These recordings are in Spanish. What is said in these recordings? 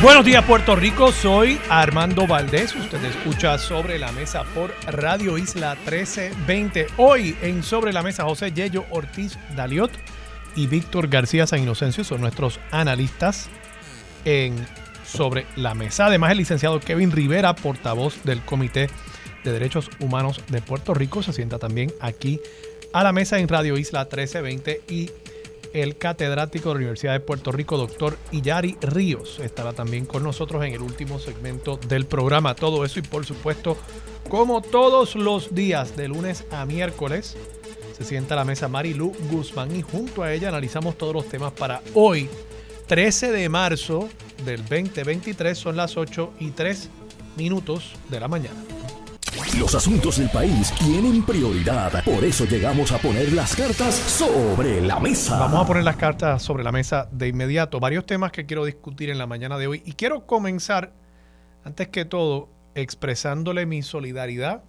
Buenos días Puerto Rico, soy Armando Valdés, usted escucha Sobre la Mesa por Radio Isla 1320. Hoy en Sobre la Mesa José Yello Ortiz Daliot y Víctor García San Inocencio son nuestros analistas en Sobre la Mesa. Además el licenciado Kevin Rivera, portavoz del Comité de Derechos Humanos de Puerto Rico, se sienta también aquí a la mesa en Radio Isla 1320 y el catedrático de la Universidad de Puerto Rico, doctor Iyari Ríos, estará también con nosotros en el último segmento del programa. Todo eso y por supuesto, como todos los días, de lunes a miércoles, se sienta a la mesa Marilu Guzmán y junto a ella analizamos todos los temas para hoy, 13 de marzo del 2023, son las 8 y 3 minutos de la mañana. Los asuntos del país tienen prioridad. Por eso llegamos a poner las cartas sobre la mesa. Vamos a poner las cartas sobre la mesa de inmediato. Varios temas que quiero discutir en la mañana de hoy. Y quiero comenzar, antes que todo, expresándole mi solidaridad,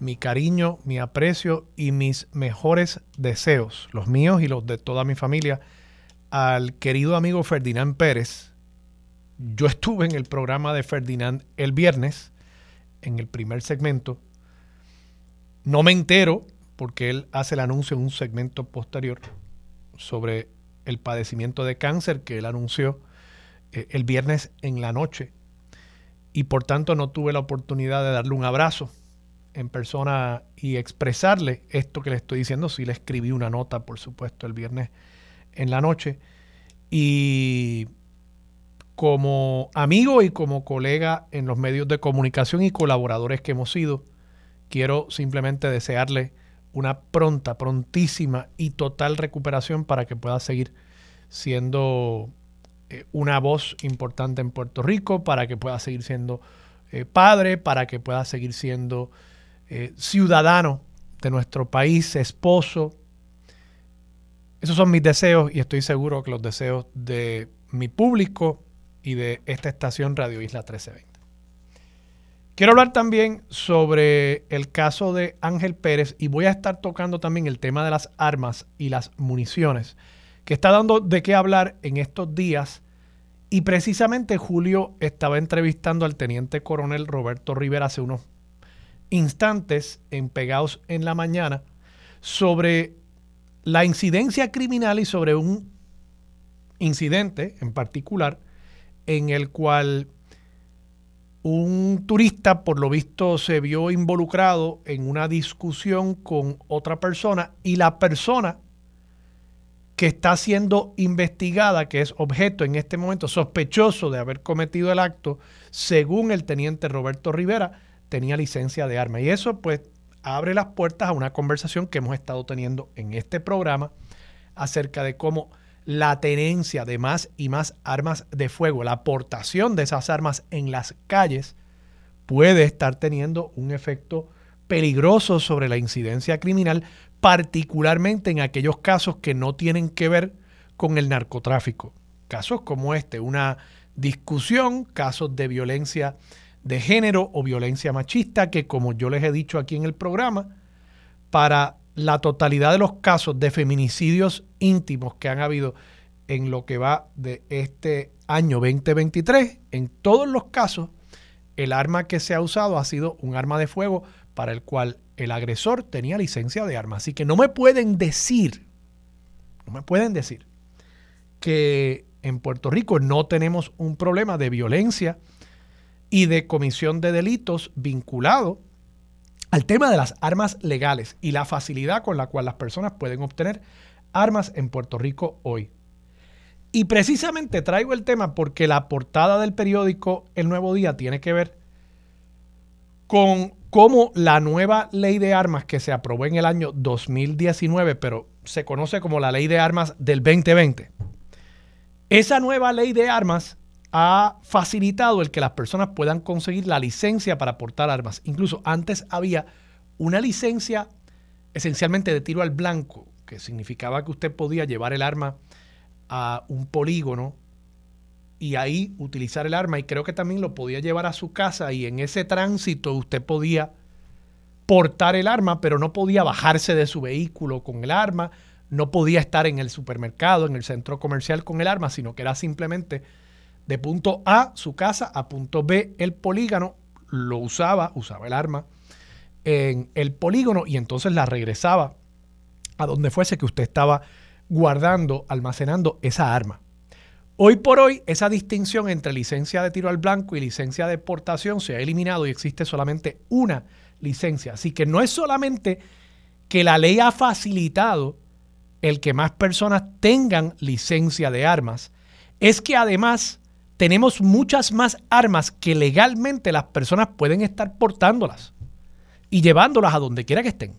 mi cariño, mi aprecio y mis mejores deseos, los míos y los de toda mi familia, al querido amigo Ferdinand Pérez. Yo estuve en el programa de Ferdinand el viernes en el primer segmento. No me entero porque él hace el anuncio en un segmento posterior sobre el padecimiento de cáncer que él anunció eh, el viernes en la noche y por tanto no tuve la oportunidad de darle un abrazo en persona y expresarle esto que le estoy diciendo. Sí le escribí una nota, por supuesto, el viernes en la noche. Y como amigo y como colega en los medios de comunicación y colaboradores que hemos sido, quiero simplemente desearle una pronta, prontísima y total recuperación para que pueda seguir siendo eh, una voz importante en Puerto Rico, para que pueda seguir siendo eh, padre, para que pueda seguir siendo eh, ciudadano de nuestro país, esposo. Esos son mis deseos y estoy seguro que los deseos de mi público y de esta estación Radio Isla 1320. Quiero hablar también sobre el caso de Ángel Pérez y voy a estar tocando también el tema de las armas y las municiones, que está dando de qué hablar en estos días. Y precisamente Julio estaba entrevistando al teniente coronel Roberto Rivera hace unos instantes en Pegados en la Mañana sobre la incidencia criminal y sobre un incidente en particular en el cual un turista, por lo visto, se vio involucrado en una discusión con otra persona y la persona que está siendo investigada, que es objeto en este momento sospechoso de haber cometido el acto, según el teniente Roberto Rivera, tenía licencia de arma. Y eso pues abre las puertas a una conversación que hemos estado teniendo en este programa acerca de cómo la tenencia de más y más armas de fuego, la aportación de esas armas en las calles, puede estar teniendo un efecto peligroso sobre la incidencia criminal, particularmente en aquellos casos que no tienen que ver con el narcotráfico. Casos como este, una discusión, casos de violencia de género o violencia machista, que como yo les he dicho aquí en el programa, para la totalidad de los casos de feminicidios íntimos que han habido en lo que va de este año 2023, en todos los casos, el arma que se ha usado ha sido un arma de fuego para el cual el agresor tenía licencia de arma. Así que no me pueden decir, no me pueden decir que en Puerto Rico no tenemos un problema de violencia y de comisión de delitos vinculado al tema de las armas legales y la facilidad con la cual las personas pueden obtener armas en Puerto Rico hoy. Y precisamente traigo el tema porque la portada del periódico El Nuevo Día tiene que ver con cómo la nueva ley de armas que se aprobó en el año 2019, pero se conoce como la ley de armas del 2020, esa nueva ley de armas ha facilitado el que las personas puedan conseguir la licencia para portar armas. Incluso antes había una licencia esencialmente de tiro al blanco, que significaba que usted podía llevar el arma a un polígono y ahí utilizar el arma y creo que también lo podía llevar a su casa y en ese tránsito usted podía portar el arma, pero no podía bajarse de su vehículo con el arma, no podía estar en el supermercado, en el centro comercial con el arma, sino que era simplemente de punto A, su casa, a punto B, el polígono, lo usaba, usaba el arma en el polígono y entonces la regresaba a donde fuese que usted estaba guardando, almacenando esa arma. Hoy por hoy, esa distinción entre licencia de tiro al blanco y licencia de portación se ha eliminado y existe solamente una licencia. Así que no es solamente que la ley ha facilitado el que más personas tengan licencia de armas, es que además tenemos muchas más armas que legalmente las personas pueden estar portándolas y llevándolas a donde quiera que estén.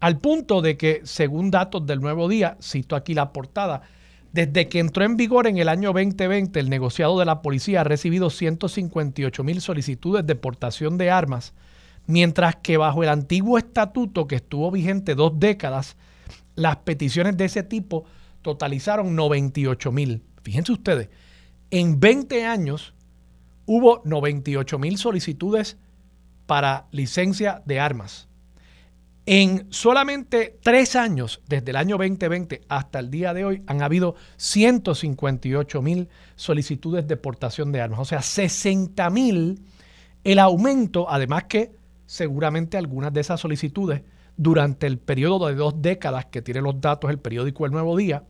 Al punto de que, según datos del nuevo día, cito aquí la portada, desde que entró en vigor en el año 2020, el negociado de la policía ha recibido 158 mil solicitudes de portación de armas, mientras que bajo el antiguo estatuto que estuvo vigente dos décadas, las peticiones de ese tipo totalizaron 98 mil. Fíjense ustedes, en 20 años hubo 98 mil solicitudes para licencia de armas. En solamente tres años, desde el año 2020 hasta el día de hoy, han habido 158 mil solicitudes de portación de armas. O sea, 60 mil el aumento, además que seguramente algunas de esas solicitudes durante el periodo de dos décadas que tiene los datos el periódico El Nuevo Día,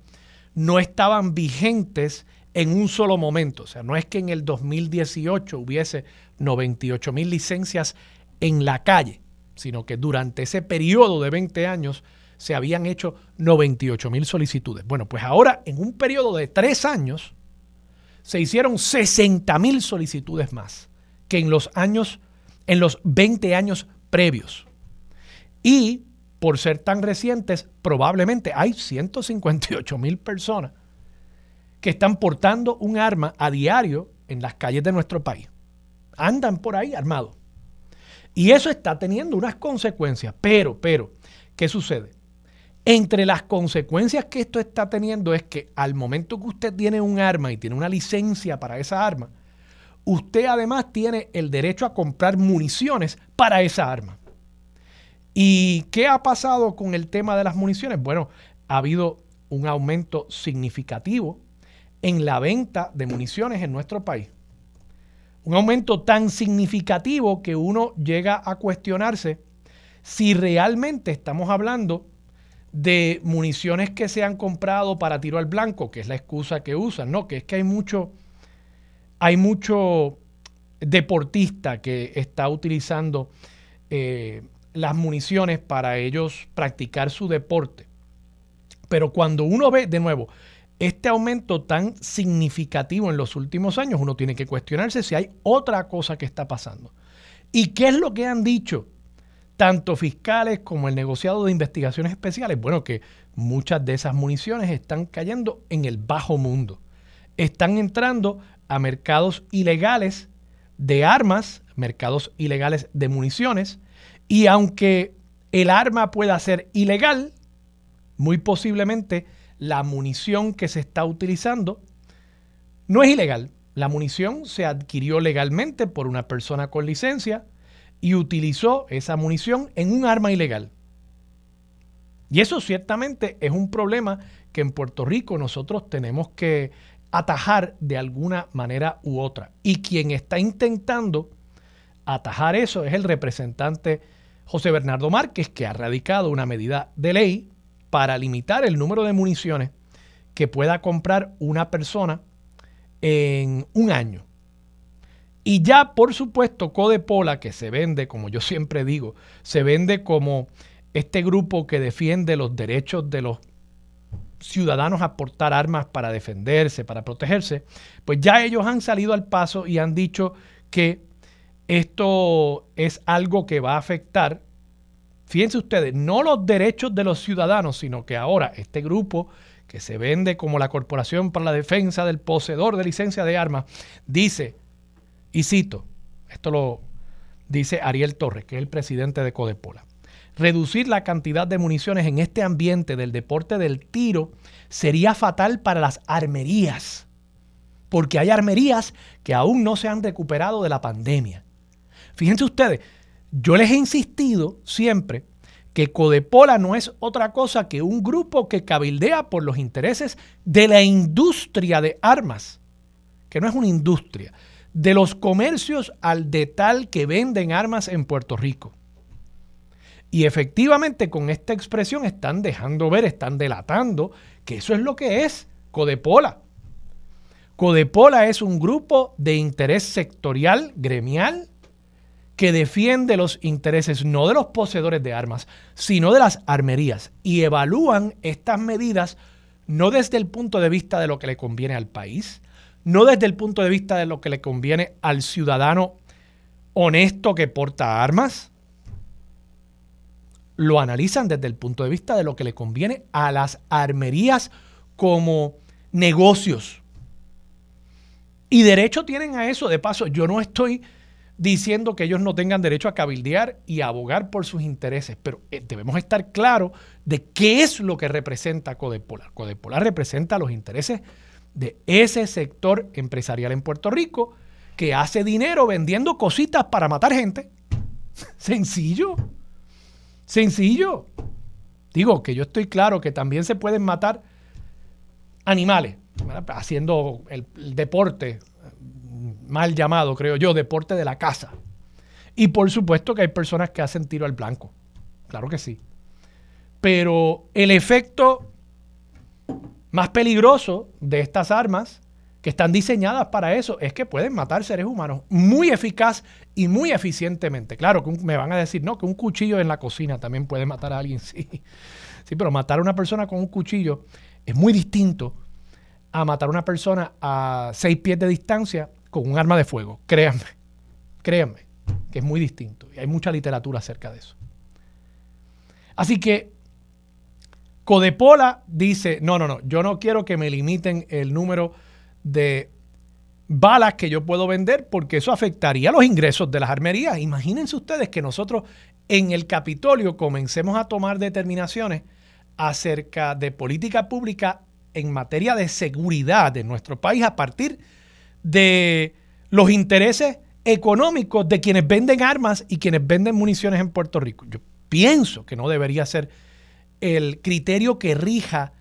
no estaban vigentes en un solo momento. O sea, no es que en el 2018 hubiese 98 mil licencias en la calle sino que durante ese periodo de 20 años se habían hecho 98 mil solicitudes. Bueno, pues ahora en un periodo de tres años se hicieron 60 mil solicitudes más que en los años, en los 20 años previos. Y por ser tan recientes, probablemente hay 158 mil personas que están portando un arma a diario en las calles de nuestro país. Andan por ahí armados. Y eso está teniendo unas consecuencias. Pero, pero, ¿qué sucede? Entre las consecuencias que esto está teniendo es que al momento que usted tiene un arma y tiene una licencia para esa arma, usted además tiene el derecho a comprar municiones para esa arma. ¿Y qué ha pasado con el tema de las municiones? Bueno, ha habido un aumento significativo en la venta de municiones en nuestro país un aumento tan significativo que uno llega a cuestionarse si realmente estamos hablando de municiones que se han comprado para tiro al blanco, que es la excusa que usan, no, que es que hay mucho, hay mucho deportista que está utilizando eh, las municiones para ellos practicar su deporte. Pero cuando uno ve, de nuevo, este aumento tan significativo en los últimos años, uno tiene que cuestionarse si hay otra cosa que está pasando. ¿Y qué es lo que han dicho tanto fiscales como el negociado de investigaciones especiales? Bueno, que muchas de esas municiones están cayendo en el bajo mundo. Están entrando a mercados ilegales de armas, mercados ilegales de municiones, y aunque el arma pueda ser ilegal, muy posiblemente la munición que se está utilizando no es ilegal. La munición se adquirió legalmente por una persona con licencia y utilizó esa munición en un arma ilegal. Y eso ciertamente es un problema que en Puerto Rico nosotros tenemos que atajar de alguna manera u otra. Y quien está intentando atajar eso es el representante José Bernardo Márquez, que ha radicado una medida de ley para limitar el número de municiones que pueda comprar una persona en un año. Y ya, por supuesto, Codepola, que se vende, como yo siempre digo, se vende como este grupo que defiende los derechos de los ciudadanos a portar armas para defenderse, para protegerse, pues ya ellos han salido al paso y han dicho que esto es algo que va a afectar fíjense ustedes, no los derechos de los ciudadanos, sino que ahora este grupo que se vende como la Corporación para la Defensa del Poseedor de Licencia de Armas, dice, y cito, esto lo dice Ariel Torres, que es el presidente de Codepola. Reducir la cantidad de municiones en este ambiente del deporte del tiro sería fatal para las armerías, porque hay armerías que aún no se han recuperado de la pandemia. Fíjense ustedes, yo les he insistido siempre que Codepola no es otra cosa que un grupo que cabildea por los intereses de la industria de armas, que no es una industria, de los comercios al detal que venden armas en Puerto Rico. Y efectivamente con esta expresión están dejando ver, están delatando que eso es lo que es Codepola. Codepola es un grupo de interés sectorial, gremial, que defiende los intereses no de los poseedores de armas, sino de las armerías y evalúan estas medidas no desde el punto de vista de lo que le conviene al país, no desde el punto de vista de lo que le conviene al ciudadano honesto que porta armas, lo analizan desde el punto de vista de lo que le conviene a las armerías como negocios. Y derecho tienen a eso. De paso, yo no estoy diciendo que ellos no tengan derecho a cabildear y a abogar por sus intereses, pero eh, debemos estar claros de qué es lo que representa Codepolar. Codepolar representa los intereses de ese sector empresarial en Puerto Rico que hace dinero vendiendo cositas para matar gente. Sencillo. Sencillo. Digo que yo estoy claro que también se pueden matar animales, haciendo el deporte mal llamado, creo yo, deporte de la casa. Y por supuesto que hay personas que hacen tiro al blanco. Claro que sí. Pero el efecto más peligroso de estas armas que están diseñadas para eso es que pueden matar seres humanos muy eficaz y muy eficientemente. Claro que me van a decir, no, que un cuchillo en la cocina también puede matar a alguien, sí. Sí, pero matar a una persona con un cuchillo es muy distinto a matar a una persona a seis pies de distancia con un arma de fuego. Créanme, créanme, que es muy distinto. Y hay mucha literatura acerca de eso. Así que Codepola dice, no, no, no, yo no quiero que me limiten el número de balas que yo puedo vender porque eso afectaría los ingresos de las armerías. Imagínense ustedes que nosotros en el Capitolio comencemos a tomar determinaciones acerca de política pública en materia de seguridad de nuestro país a partir de de los intereses económicos de quienes venden armas y quienes venden municiones en Puerto Rico. Yo pienso que no debería ser el criterio que rija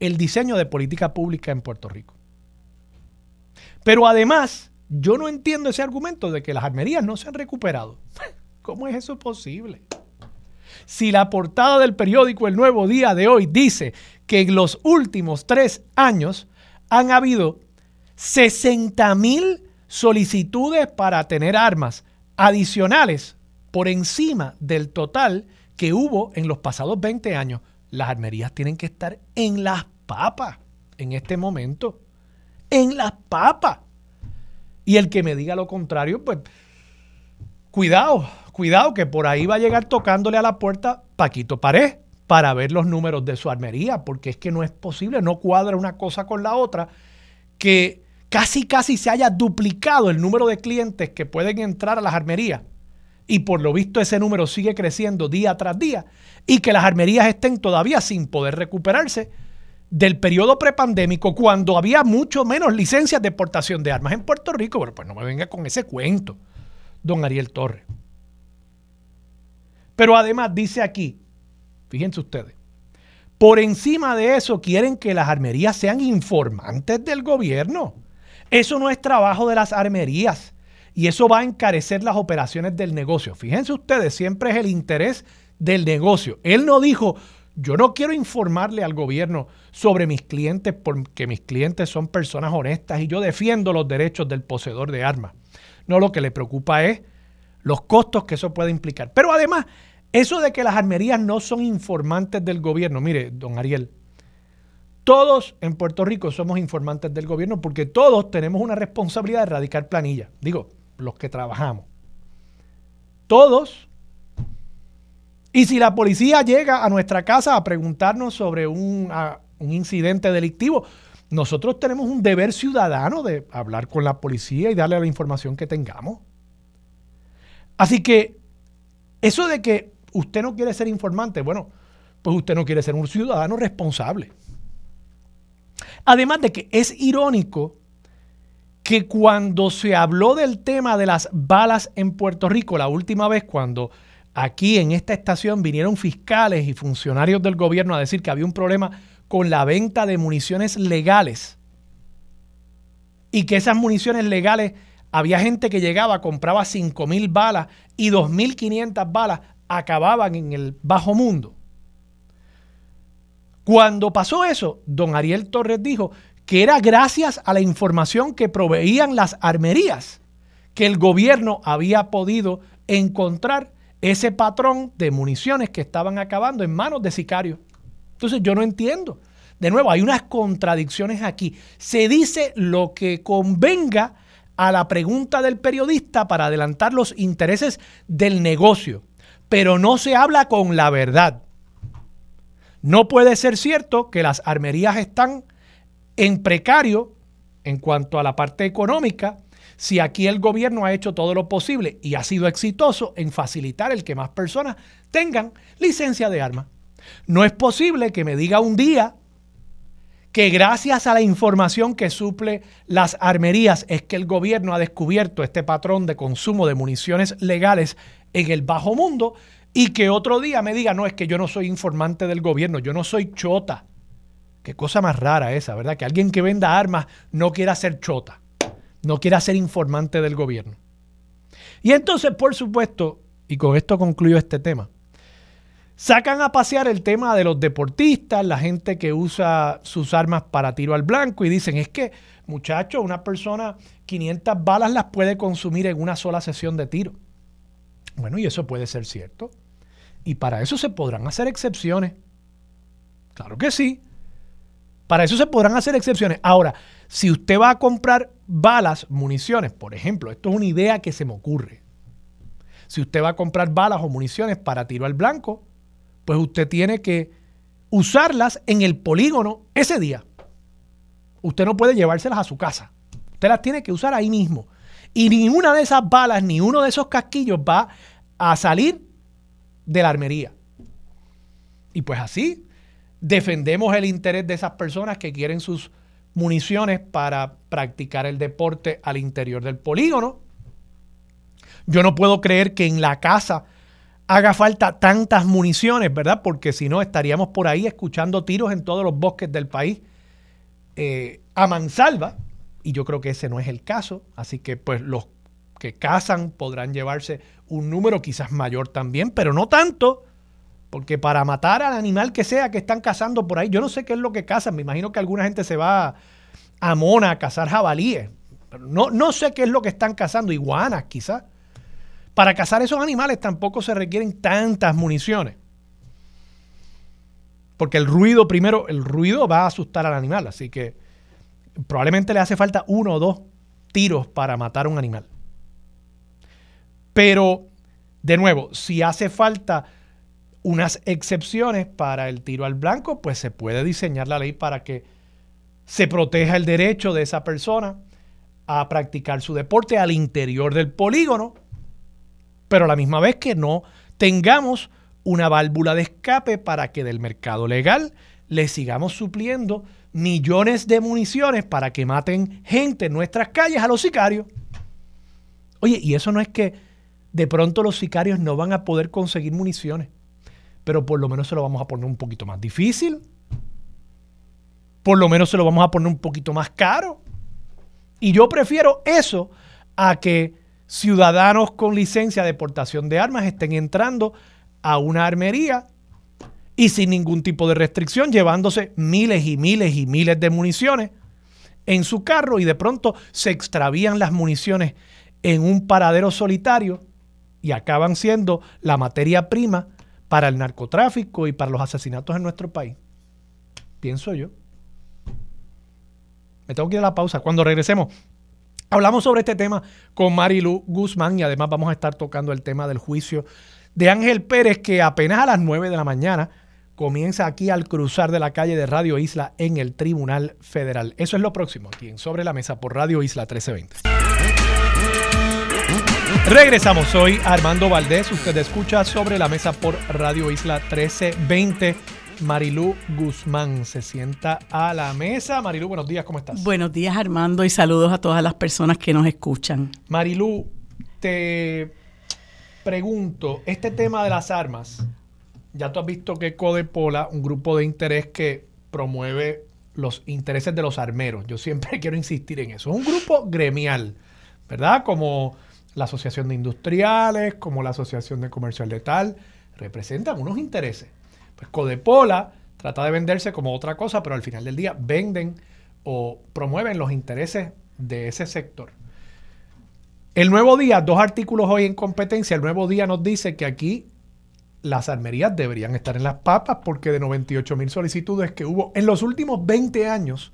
el diseño de política pública en Puerto Rico. Pero además, yo no entiendo ese argumento de que las armerías no se han recuperado. ¿Cómo es eso posible? Si la portada del periódico El Nuevo Día de hoy dice que en los últimos tres años han habido 60 mil solicitudes para tener armas adicionales por encima del total que hubo en los pasados 20 años. Las armerías tienen que estar en las papas en este momento. En las papas. Y el que me diga lo contrario, pues cuidado, cuidado que por ahí va a llegar tocándole a la puerta Paquito Pared para ver los números de su armería, porque es que no es posible, no cuadra una cosa con la otra, que casi casi se haya duplicado el número de clientes que pueden entrar a las armerías y por lo visto ese número sigue creciendo día tras día y que las armerías estén todavía sin poder recuperarse del periodo prepandémico cuando había mucho menos licencias de exportación de armas en Puerto Rico. Bueno, pues no me venga con ese cuento, don Ariel Torres. Pero además dice aquí, fíjense ustedes, por encima de eso quieren que las armerías sean informantes del gobierno. Eso no es trabajo de las armerías y eso va a encarecer las operaciones del negocio. Fíjense ustedes, siempre es el interés del negocio. Él no dijo, yo no quiero informarle al gobierno sobre mis clientes porque mis clientes son personas honestas y yo defiendo los derechos del poseedor de armas. No, lo que le preocupa es los costos que eso puede implicar. Pero además, eso de que las armerías no son informantes del gobierno, mire, don Ariel, todos en Puerto Rico somos informantes del gobierno porque todos tenemos una responsabilidad de erradicar planilla. Digo, los que trabajamos. Todos. Y si la policía llega a nuestra casa a preguntarnos sobre un, un incidente delictivo, nosotros tenemos un deber ciudadano de hablar con la policía y darle la información que tengamos. Así que eso de que usted no quiere ser informante, bueno, pues usted no quiere ser un ciudadano responsable. Además de que es irónico que cuando se habló del tema de las balas en Puerto Rico, la última vez cuando aquí en esta estación vinieron fiscales y funcionarios del gobierno a decir que había un problema con la venta de municiones legales y que esas municiones legales había gente que llegaba, compraba 5.000 balas y 2.500 balas acababan en el bajo mundo. Cuando pasó eso, don Ariel Torres dijo que era gracias a la información que proveían las armerías que el gobierno había podido encontrar ese patrón de municiones que estaban acabando en manos de sicarios. Entonces yo no entiendo. De nuevo, hay unas contradicciones aquí. Se dice lo que convenga a la pregunta del periodista para adelantar los intereses del negocio, pero no se habla con la verdad. No puede ser cierto que las armerías están en precario en cuanto a la parte económica si aquí el gobierno ha hecho todo lo posible y ha sido exitoso en facilitar el que más personas tengan licencia de armas. No es posible que me diga un día que gracias a la información que suple las armerías es que el gobierno ha descubierto este patrón de consumo de municiones legales en el bajo mundo y que otro día me diga, no, es que yo no soy informante del gobierno, yo no soy chota. Qué cosa más rara esa, ¿verdad? Que alguien que venda armas no quiera ser chota, no quiera ser informante del gobierno. Y entonces, por supuesto, y con esto concluyo este tema, Sacan a pasear el tema de los deportistas, la gente que usa sus armas para tiro al blanco y dicen, es que, muchachos, una persona 500 balas las puede consumir en una sola sesión de tiro. Bueno, y eso puede ser cierto. Y para eso se podrán hacer excepciones. Claro que sí. Para eso se podrán hacer excepciones. Ahora, si usted va a comprar balas, municiones, por ejemplo, esto es una idea que se me ocurre. Si usted va a comprar balas o municiones para tiro al blanco, pues usted tiene que usarlas en el polígono ese día. Usted no puede llevárselas a su casa. Usted las tiene que usar ahí mismo. Y ninguna de esas balas, ni uno de esos casquillos va a salir de la armería. Y pues así defendemos el interés de esas personas que quieren sus municiones para practicar el deporte al interior del polígono. Yo no puedo creer que en la casa haga falta tantas municiones, ¿verdad? Porque si no, estaríamos por ahí escuchando tiros en todos los bosques del país eh, a mansalva, y yo creo que ese no es el caso, así que pues los que cazan podrán llevarse un número quizás mayor también, pero no tanto, porque para matar al animal que sea que están cazando por ahí, yo no sé qué es lo que cazan, me imagino que alguna gente se va a Mona a cazar jabalíes, no, no sé qué es lo que están cazando, iguanas quizás. Para cazar esos animales tampoco se requieren tantas municiones. Porque el ruido, primero, el ruido va a asustar al animal. Así que probablemente le hace falta uno o dos tiros para matar a un animal. Pero, de nuevo, si hace falta unas excepciones para el tiro al blanco, pues se puede diseñar la ley para que se proteja el derecho de esa persona a practicar su deporte al interior del polígono pero a la misma vez que no tengamos una válvula de escape para que del mercado legal le sigamos supliendo millones de municiones para que maten gente en nuestras calles a los sicarios. Oye, y eso no es que de pronto los sicarios no van a poder conseguir municiones, pero por lo menos se lo vamos a poner un poquito más difícil. Por lo menos se lo vamos a poner un poquito más caro. Y yo prefiero eso a que ciudadanos con licencia de portación de armas estén entrando a una armería y sin ningún tipo de restricción, llevándose miles y miles y miles de municiones en su carro y de pronto se extravían las municiones en un paradero solitario y acaban siendo la materia prima para el narcotráfico y para los asesinatos en nuestro país. Pienso yo. Me tengo que ir a la pausa. Cuando regresemos, Hablamos sobre este tema con Marilu Guzmán y además vamos a estar tocando el tema del juicio de Ángel Pérez que apenas a las 9 de la mañana comienza aquí al cruzar de la calle de Radio Isla en el Tribunal Federal. Eso es lo próximo aquí en Sobre la Mesa por Radio Isla 1320. Regresamos, soy Armando Valdés, usted escucha sobre la mesa por Radio Isla 1320. Marilú Guzmán se sienta a la mesa. Marilú, buenos días, ¿cómo estás? Buenos días Armando y saludos a todas las personas que nos escuchan. Marilú, te pregunto, este tema de las armas, ya tú has visto que Codepola, un grupo de interés que promueve los intereses de los armeros, yo siempre quiero insistir en eso, es un grupo gremial, ¿verdad? Como la Asociación de Industriales, como la Asociación de Comercio al Letal, representan unos intereses. Pues Codepola trata de venderse como otra cosa, pero al final del día venden o promueven los intereses de ese sector. El Nuevo Día, dos artículos hoy en competencia, el Nuevo Día nos dice que aquí las armerías deberían estar en las papas porque de 98 mil solicitudes que hubo en los últimos 20 años,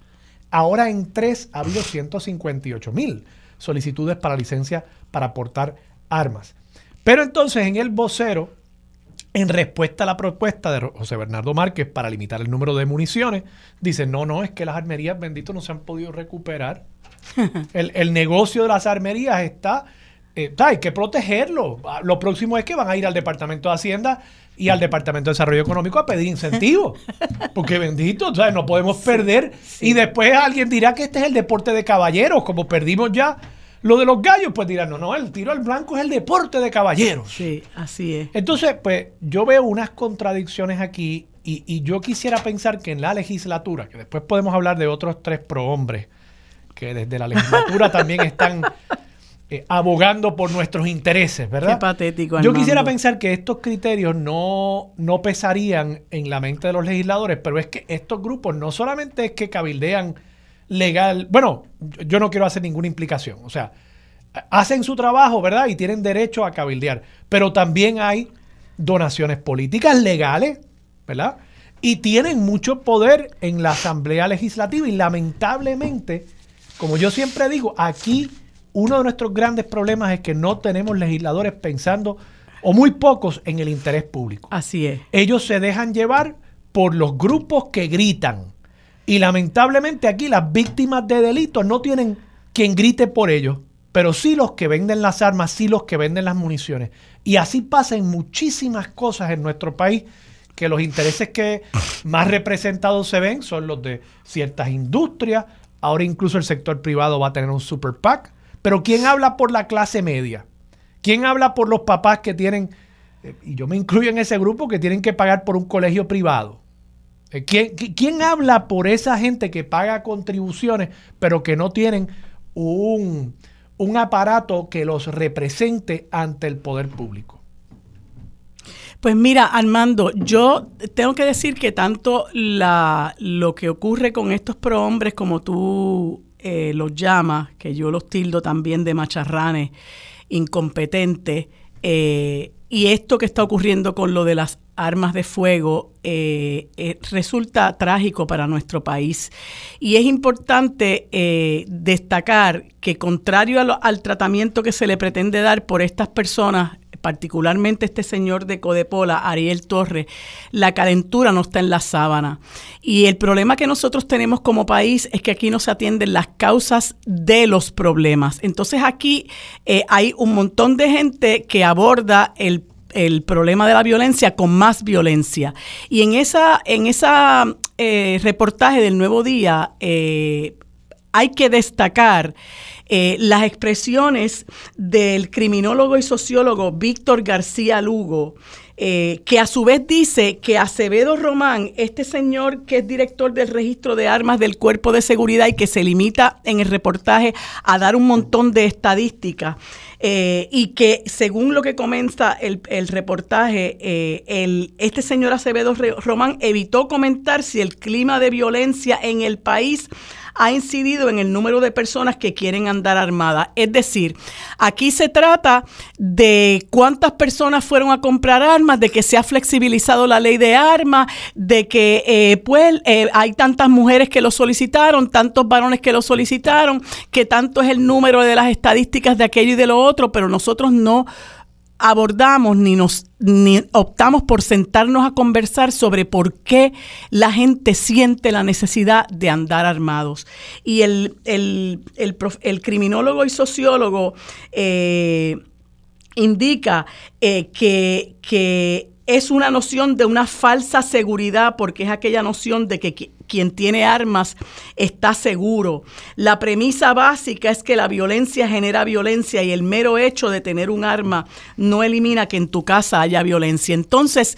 ahora en tres ha habido 158 mil solicitudes para licencia para portar armas. Pero entonces en el vocero, en respuesta a la propuesta de José Bernardo Márquez para limitar el número de municiones, dice, no, no, es que las armerías, bendito, no se han podido recuperar. el, negocio de las armerías está, eh, hay que protegerlo. Lo próximo es que van a ir al Departamento de Hacienda y al Departamento de Desarrollo Económico a pedir incentivos. Porque bendito, no podemos perder. Y después alguien dirá que este es el deporte de caballeros, como perdimos ya lo de los gallos, pues dirán, no, no, el tiro al blanco es el deporte de caballeros. Sí, así es. Entonces, pues yo veo unas contradicciones aquí y, yo quisiera pensar que en la legislatura, que después podemos hablar de otros tres prohombres, que desde la legislatura también están eh, abogando por nuestros intereses, ¿verdad? Qué patético. Yo quisiera pensar que estos criterios no, no pesarían en la mente de los legisladores, pero es que estos grupos no solamente es que cabildean legal. Bueno, yo no quiero hacer ninguna implicación. O sea, hacen su trabajo, ¿verdad? Y tienen derecho a cabildear. Pero también hay donaciones políticas legales, ¿verdad? Y tienen mucho poder en la Asamblea Legislativa. Y lamentablemente, como yo siempre digo, aquí uno de nuestros grandes problemas es que no tenemos legisladores pensando, o muy pocos, en el interés público. Así es. Ellos se dejan llevar por los grupos que gritan y lamentablemente aquí las víctimas de delitos no tienen quien grite por ellos, pero sí los que venden las armas, sí los que venden las municiones. Y así pasa en muchísimas cosas en nuestro país, que los intereses que más representados se ven son los de ciertas industrias, ahora incluso el sector privado va a tener un super PAC, pero ¿quién habla por la clase media? ¿Quién habla por los papás que tienen, eh, y yo me incluyo en ese grupo, que tienen que pagar por un colegio privado? Eh, ¿Quién, habla por esa gente que paga contribuciones, pero que no tienen un, aparato que los represente ante el poder público? Pues mira, Armando, yo tengo que decir que tanto la, lo que ocurre con estos prohombres, como tú eh, los llamas, que yo los tildo también de macharranes, incompetentes, eh, y esto que está ocurriendo con lo de las armas de fuego eh, eh, resulta trágico para nuestro país. Y es importante eh, destacar que contrario al tratamiento que se le pretende dar por estas personas, particularmente este señor de Codepola, Ariel Torres, la calentura no está en la sábana. Y el problema que nosotros tenemos como país es que aquí no se atienden las causas de los problemas. Entonces aquí hay un montón de gente que aborda el el problema de la violencia con más violencia. Y en esa, en esa eh, reportaje del Nuevo Día eh, hay que destacar eh, las expresiones del criminólogo y sociólogo Víctor García Lugo, que a su vez dice que Acevedo Román, este señor que es director del registro de armas del cuerpo de seguridad y que se limita en el reportaje a dar un montón de estadísticas, eh, y que según lo que comienza el, reportaje, eh, el, este señor Acevedo Román evitó comentar si el clima de violencia en el país ha incidido en el número de personas que quieren andar armadas. Es decir, aquí se trata de cuántas personas fueron a comprar armas, de que se ha flexibilizado la ley de armas, de que eh, pues eh, hay tantas mujeres que lo solicitaron, tantos varones que lo solicitaron, que tanto es el número de las estadísticas de aquello y de lo otro, pero nosotros no abordamos ni nos ni optamos por sentarnos a conversar sobre por qué la gente siente la necesidad de andar armados. Y el, el, el, criminólogo y sociólogo eh, indica eh, que, que es una noción de una falsa seguridad porque es aquella noción de que quien tiene armas está seguro. La premisa básica es que la violencia genera violencia y el mero hecho de tener un arma no elimina que en tu casa haya violencia. Entonces,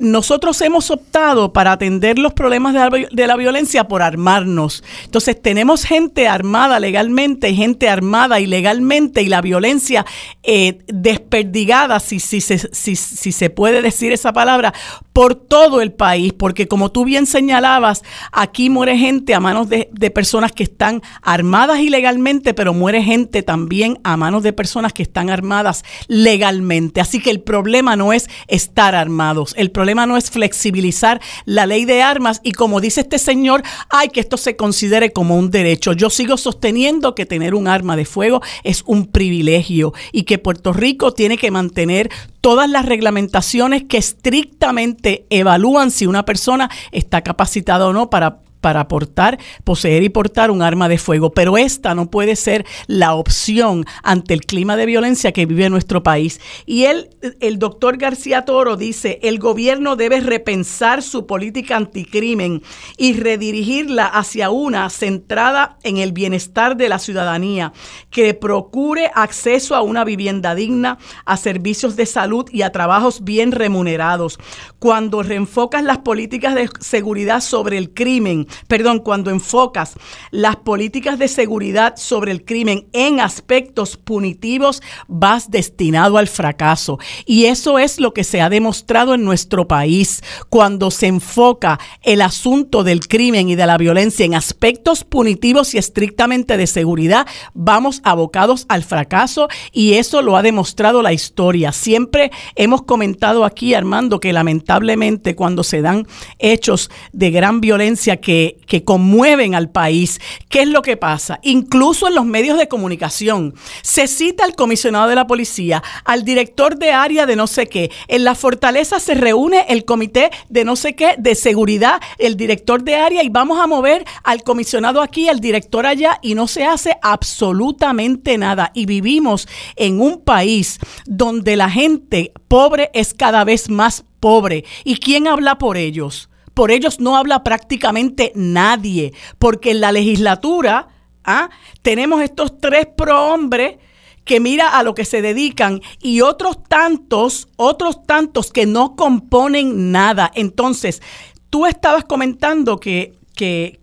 nosotros hemos optado para atender los problemas de la, violencia por armarnos. Entonces tenemos gente armada legalmente, gente armada ilegalmente y la violencia eh, desperdigada, si, si, si, se puede decir esa palabra, por todo el país, porque como tú bien señalabas, aquí muere gente a manos de, personas que están armadas ilegalmente, pero muere gente también a manos de personas que están armadas legalmente. Así que el problema no es estar armados, no es flexibilizar la ley de armas y como dice este señor, hay que esto se considere como un derecho. Yo sigo sosteniendo que tener un arma de fuego es un privilegio y que Puerto Rico tiene que mantener todas las reglamentaciones que estrictamente evalúan si una persona está capacitada o no para para portar, poseer y portar un arma de fuego. Pero esta no puede ser la opción ante el clima de violencia que vive nuestro país. Y él, el doctor García Toro dice, el gobierno debe repensar su política anticrimen y redirigirla hacia una centrada en el bienestar de la ciudadanía, que procure acceso a una vivienda digna, a servicios de salud y a trabajos bien remunerados. Cuando reenfocas las políticas de seguridad sobre el crimen, perdón, cuando enfocas las políticas de seguridad sobre el crimen en aspectos punitivos, vas destinado al fracaso. Y eso es lo que se ha demostrado en nuestro país. Cuando se enfoca el asunto del crimen y de la violencia en aspectos punitivos y estrictamente de seguridad, vamos abocados al fracaso y eso lo ha demostrado la historia. Siempre hemos comentado aquí, Armando, que lamentablemente cuando se dan hechos de gran violencia que que, conmueven al país. ¿Qué es lo que pasa? Incluso en los medios de comunicación se cita al comisionado de la policía, al director de área de no sé qué. En la fortaleza se reúne el comité de no sé qué de seguridad, el director de área y vamos a mover al comisionado aquí, al director allá y no se hace absolutamente nada. Y vivimos en un país donde la gente pobre es cada vez más pobre. ¿Y quién habla por ellos? Por ellos no habla prácticamente nadie, porque en la legislatura ¿ah? tenemos estos tres prohombres que mira a lo que se dedican y otros tantos, otros tantos que no componen nada. Entonces, tú estabas comentando que, que,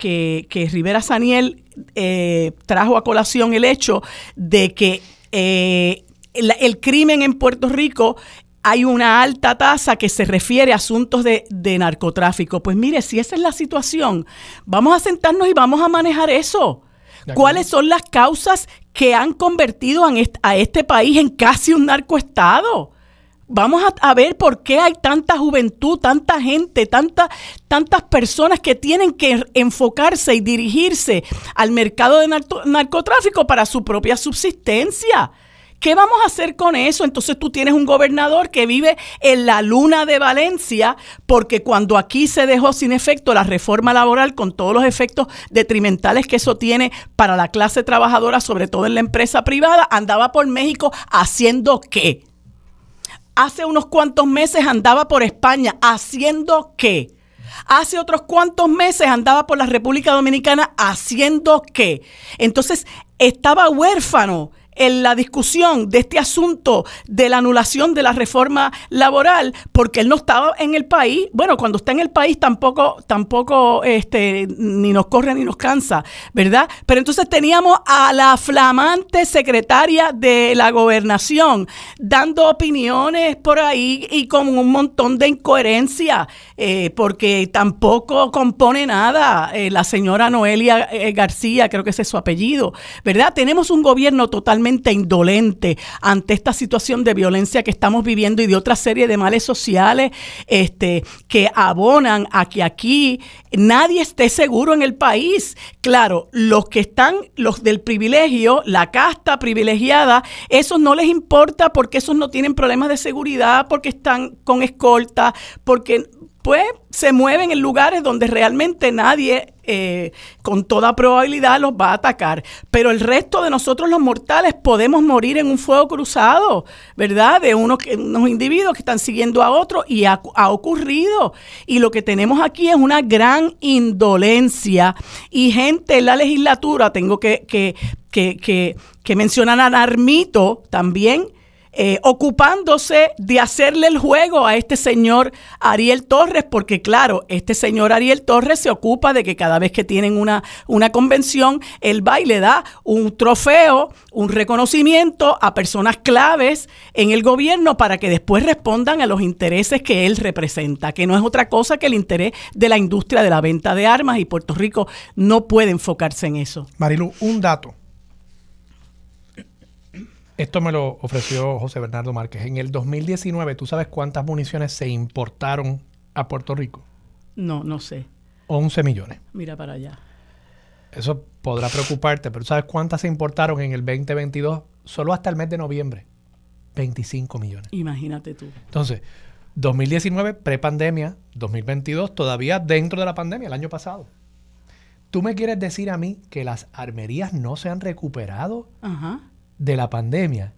que, Rivera Saniel eh, trajo a colación el hecho de que eh, el crimen en Puerto Rico hay una alta tasa que se refiere a asuntos de, narcotráfico. Pues mire, si esa es la situación, vamos a sentarnos y vamos a manejar eso. ¿Cuáles son las causas que han convertido a este país en casi un narcoestado? Vamos a, ver por qué hay tanta juventud, tanta gente, tanta, tantas personas que tienen que enfocarse y dirigirse al mercado de narcotráfico para su propia subsistencia. ¿Qué vamos a hacer con eso? Entonces tú tienes un gobernador que vive en la luna de Valencia, porque cuando aquí se dejó sin efecto la reforma laboral con todos los efectos detrimentales que eso tiene para la clase trabajadora, sobre todo en la empresa privada, andaba por México haciendo qué? Hace unos cuantos meses andaba por España haciendo qué? Hace otros cuantos meses andaba por la República Dominicana haciendo qué? Entonces estaba huérfano en la discusión de este asunto de la anulación de la reforma laboral porque él no estaba en el país. Bueno, cuando está en el país tampoco, tampoco este, ni nos corre ni nos cansa, ¿verdad? Pero entonces teníamos a la flamante secretaria de la gobernación dando opiniones por ahí y con un montón de incoherencia, eh, porque tampoco compone nada eh, la señora Noelia eh, García, creo que ese es su apellido, ¿verdad? Tenemos un gobierno totalmente indolente ante esta situación de violencia que estamos viviendo y de otra serie de males sociales este, que abonan a que aquí nadie esté seguro en el país. Claro, los que están, los del privilegio, la casta privilegiada, esos no les importa porque esos no tienen problemas de seguridad, porque están con escolta, porque pues se mueven en lugares donde realmente nadie eh, con toda probabilidad los va a atacar. Pero el resto de nosotros los mortales podemos morir en un fuego cruzado, ¿verdad? De unos, unos individuos que están siguiendo a otros y ha, ocurrido. Y lo que tenemos aquí es una gran indolencia. Y gente en la legislatura, tengo que, que, que, que, mencionar a Narmito también, eh, ocupándose de hacerle el juego a este señor Ariel Torres, porque claro, este señor Ariel Torres se ocupa de que cada vez que tienen una, una convención, él va y le da un trofeo, un reconocimiento a personas claves en el gobierno para que después respondan a los intereses que él representa, que no es otra cosa que el interés de la industria de la venta de armas y Puerto Rico no puede enfocarse en eso. Marilu, un dato esto me lo ofreció José Bernardo Márquez. En el 2019, ¿tú sabes cuántas municiones se importaron a Puerto Rico? No, no sé. 11 millones. Mira para allá. Eso podrá preocuparte, pero ¿sabes cuántas se importaron en el 2022? Solo hasta el mes de noviembre. 25 millones. Imagínate tú. Entonces, 2019, prepandemia, 2022, todavía dentro de la pandemia, el año pasado. ¿Tú me quieres decir a mí que las armerías no se han recuperado? Ajá de la pandemia.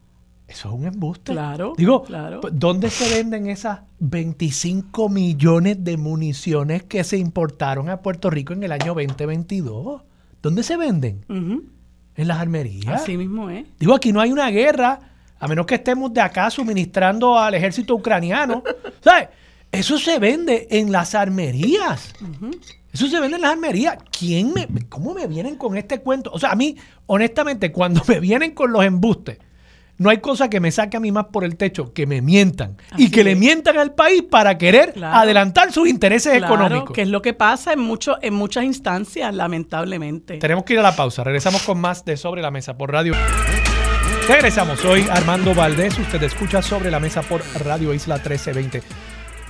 Eso es un embuste. Claro. Digo, ¿dónde se venden esas 25 millones de municiones que se importaron a Puerto Rico en el año 2022? ¿Dónde se venden? En las armerías. Así mismo es. Digo, aquí no hay una guerra, a menos que estemos de acá suministrando al ejército ucraniano. ¿Sabes? Eso se vende en las armerías. Eso se vende en las armerías. ¿Quién me, ¿Cómo me vienen con este cuento? O sea, a mí, honestamente, cuando me vienen con los embustes, no hay cosa que me saque a mí más por el techo que me mientan y que le mientan al país para querer adelantar sus intereses claro, económicos. Que es lo que pasa en, mucho, en muchas instancias, lamentablemente. Tenemos que ir a la pausa. Regresamos con más de Sobre la Mesa por Radio. Regresamos. Soy Armando Valdés. Usted escucha Sobre la Mesa por Radio Isla 1320.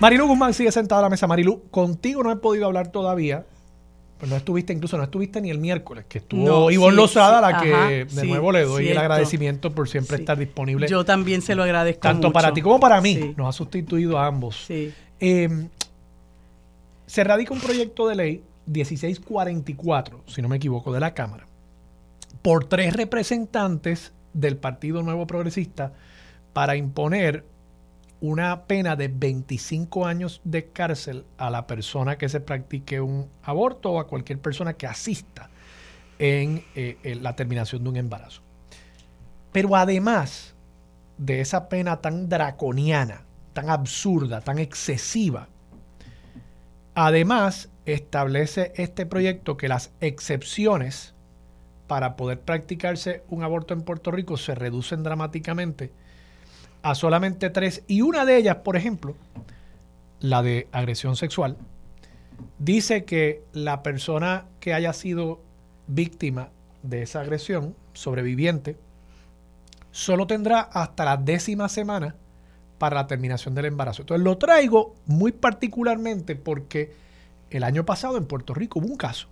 Marilu Guzmán sigue sentada a la mesa. Marilu, contigo no he podido hablar todavía. Pues no estuviste, incluso no estuviste ni el miércoles, que estuvo no, Ivonne Lozada, la que de nuevo le doy el agradecimiento por siempre estar disponible. Yo también se lo agradezco. Tanto para ti como para mí. Nos ha sustituido a ambos. Eh, se radica un proyecto de ley 1644, si no me equivoco, de la Cámara, por tres representantes del Partido Nuevo Progresista para imponer una pena de 25 años de cárcel a la persona que se practique un aborto o a cualquier persona que asista en, eh, en la terminación de un embarazo. Pero además de esa pena tan draconiana, tan absurda, tan excesiva, además establece este proyecto que las excepciones para poder practicarse un aborto en Puerto Rico se reducen dramáticamente a solamente tres y una de ellas, por ejemplo, la de agresión sexual, dice que la persona que haya sido víctima de esa agresión, sobreviviente, solo tendrá hasta la décima semana para la terminación del embarazo. Entonces lo traigo muy particularmente porque el año pasado en Puerto Rico hubo un caso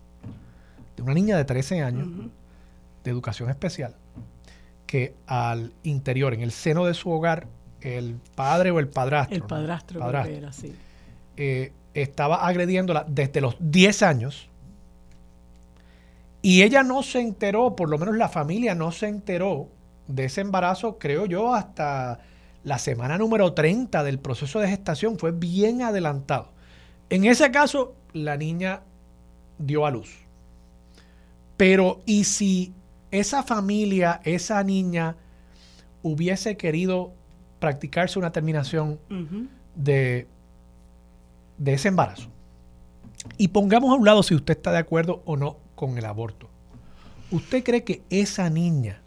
de una niña de 13 años de educación especial que al interior, en el seno de su hogar, el padre o el padrastro, el padrastro, era, sí. Eh, estaba agrediéndola desde los 10 años y ella no se enteró, por lo menos la familia no se enteró de ese embarazo, creo yo, hasta la semana número 30 del proceso de gestación, fue bien adelantado. En ese caso, la niña dio a luz. Pero, ¿y si esa familia, esa niña, hubiese querido practicarse una terminación de, de ese embarazo. Y pongamos a un lado si usted está de acuerdo o no con el aborto. ¿Usted cree que esa niña,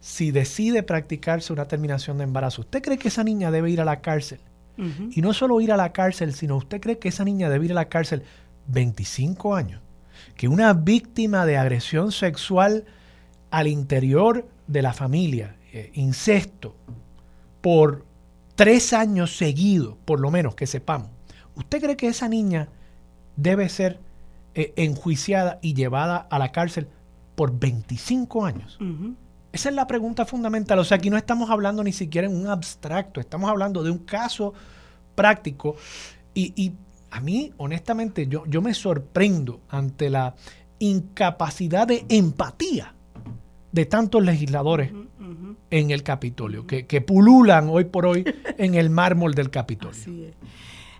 si decide practicarse una terminación de embarazo, ¿usted cree que esa niña debe ir a la cárcel? Y no solo ir a la cárcel, sino usted cree que esa niña debe ir a la cárcel 25 años que una víctima de agresión sexual al interior de la familia, eh, incesto, por tres años seguidos, por lo menos que sepamos, ¿usted cree que esa niña debe ser eh, enjuiciada y llevada a la cárcel por 25 años? Esa es la pregunta fundamental. O sea, aquí no estamos hablando ni siquiera en un abstracto, estamos hablando de un caso práctico Y, a mí, honestamente, yo, yo me sorprendo ante la incapacidad de empatía de tantos legisladores en el Capitolio, que, que, pululan hoy por hoy en el mármol del Capitolio.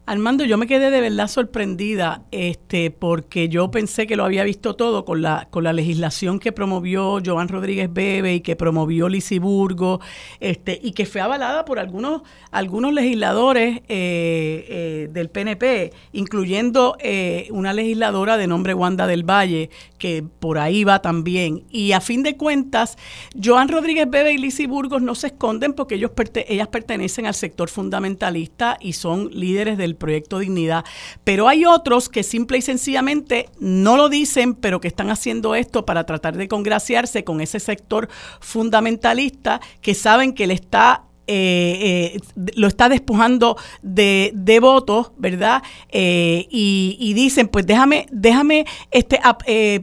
Armando, yo me quedé de verdad sorprendida este, porque yo pensé que lo había visto todo con la, con la legislación que promovió Joan Rodríguez Bebe y que promovió Lisiburgo este, y que fue avalada por algunos, algunos legisladores eh, eh, del PNP, incluyendo eh, una legisladora de nombre Wanda del Valle, que por ahí va también. Y a fin de cuentas, Joan Rodríguez Bebe y Lisi Burgos no se esconden porque ellos ellas pertenecen al sector fundamentalista y son líderes del proyecto Dignidad. Pero hay otros que simple y sencillamente no lo dicen, pero que están haciendo esto para tratar de congraciarse con ese sector fundamentalista que saben que le está eh, eh, lo está despojando de, votos, ¿verdad? Eh, y, dicen, pues déjame, déjame este,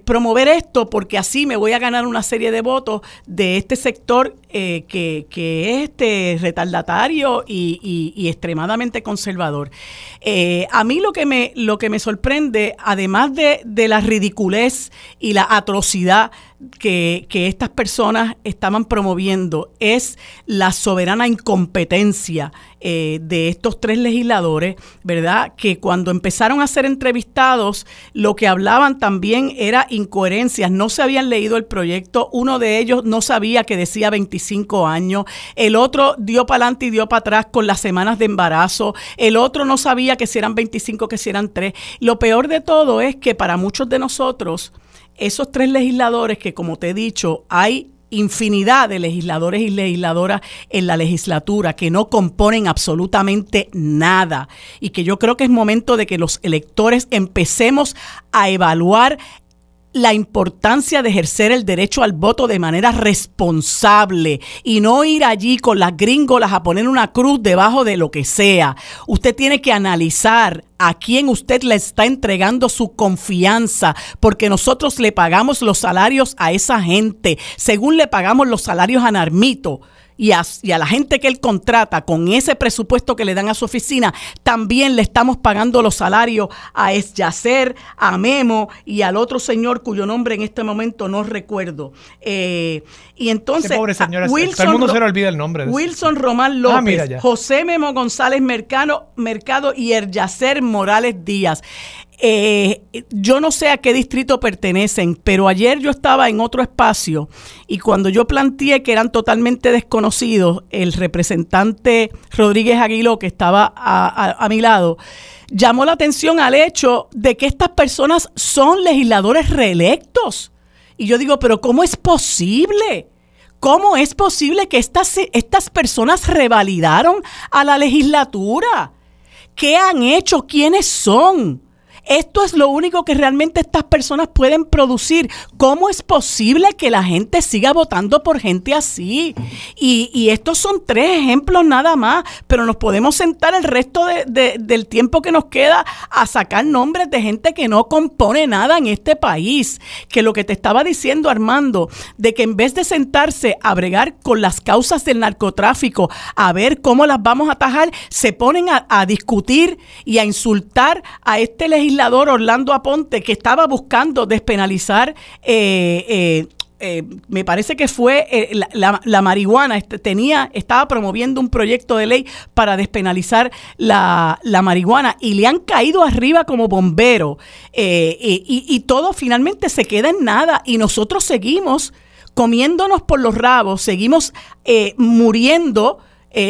promover esto porque así me voy a ganar una serie de votos de este sector que, es este retardatario y, extremadamente conservador. a mí lo que me, lo que me sorprende, además de, de la ridiculez y la atrocidad que, estas personas estaban promoviendo es la soberana incompetencia eh, de estos tres legisladores, ¿verdad? Que cuando empezaron a ser entrevistados, lo que hablaban también era incoherencias, no se habían leído el proyecto, uno de ellos no sabía que decía 25 años, el otro dio para adelante y dio para atrás con las semanas de embarazo, el otro no sabía que si eran 25, que si eran 3. Lo peor de todo es que para muchos de nosotros, esos tres legisladores que, como te he dicho, hay infinidad de legisladores y legisladoras en la legislatura que no componen absolutamente nada. Y que yo creo que es momento de que los electores empecemos a evaluar la importancia de ejercer el derecho al voto de manera responsable y no ir allí con las gringolas a poner una cruz debajo de lo que sea. Usted tiene que analizar a quién usted le está entregando su confianza, porque nosotros le pagamos los salarios a esa gente, según le pagamos los salarios a Narmito y a, la gente que él contrata con ese presupuesto que le dan a su oficina, también le estamos pagando los salarios a Esyacer, a Memo y al otro señor cuyo nombre en este momento no recuerdo. Eh, y entonces, pobre señora, Wilson, todo el mundo se le olvida el nombre. Wilson Román ah, López, José Memo González Mercado, Mercado y Eryacer Morales Díaz. Eh, yo no sé a qué distrito pertenecen, pero ayer yo estaba en otro espacio y cuando yo planteé que eran totalmente desconocidos, el representante Rodríguez Aguiló, que estaba a, mi lado, llamó la atención al hecho de que estas personas son legisladores reelectos. Y yo digo, pero ¿cómo es posible? ¿Cómo es posible que estas, estas personas revalidaron a la legislatura? ¿Qué han hecho? ¿Quiénes son? Esto es lo único que realmente estas personas pueden producir. ¿Cómo es posible que la gente siga votando por gente así? Y, estos son tres ejemplos nada más, pero nos podemos sentar el resto del tiempo que nos queda a sacar nombres de gente que no compone nada en este país. Que lo que te estaba diciendo Armando, de que en vez de sentarse a bregar con las causas del narcotráfico, a ver cómo las vamos a atajar, se ponen a, a discutir y a insultar a este legislador Orlando Aponte que estaba buscando despenalizar eh, eh, eh, me parece que fue la, marihuana, este, tenía, estaba promoviendo un proyecto de ley para despenalizar la, marihuana y le han caído arriba como bombero y, y, todo finalmente se queda en nada y nosotros seguimos comiéndonos por los rabos, seguimos muriendo,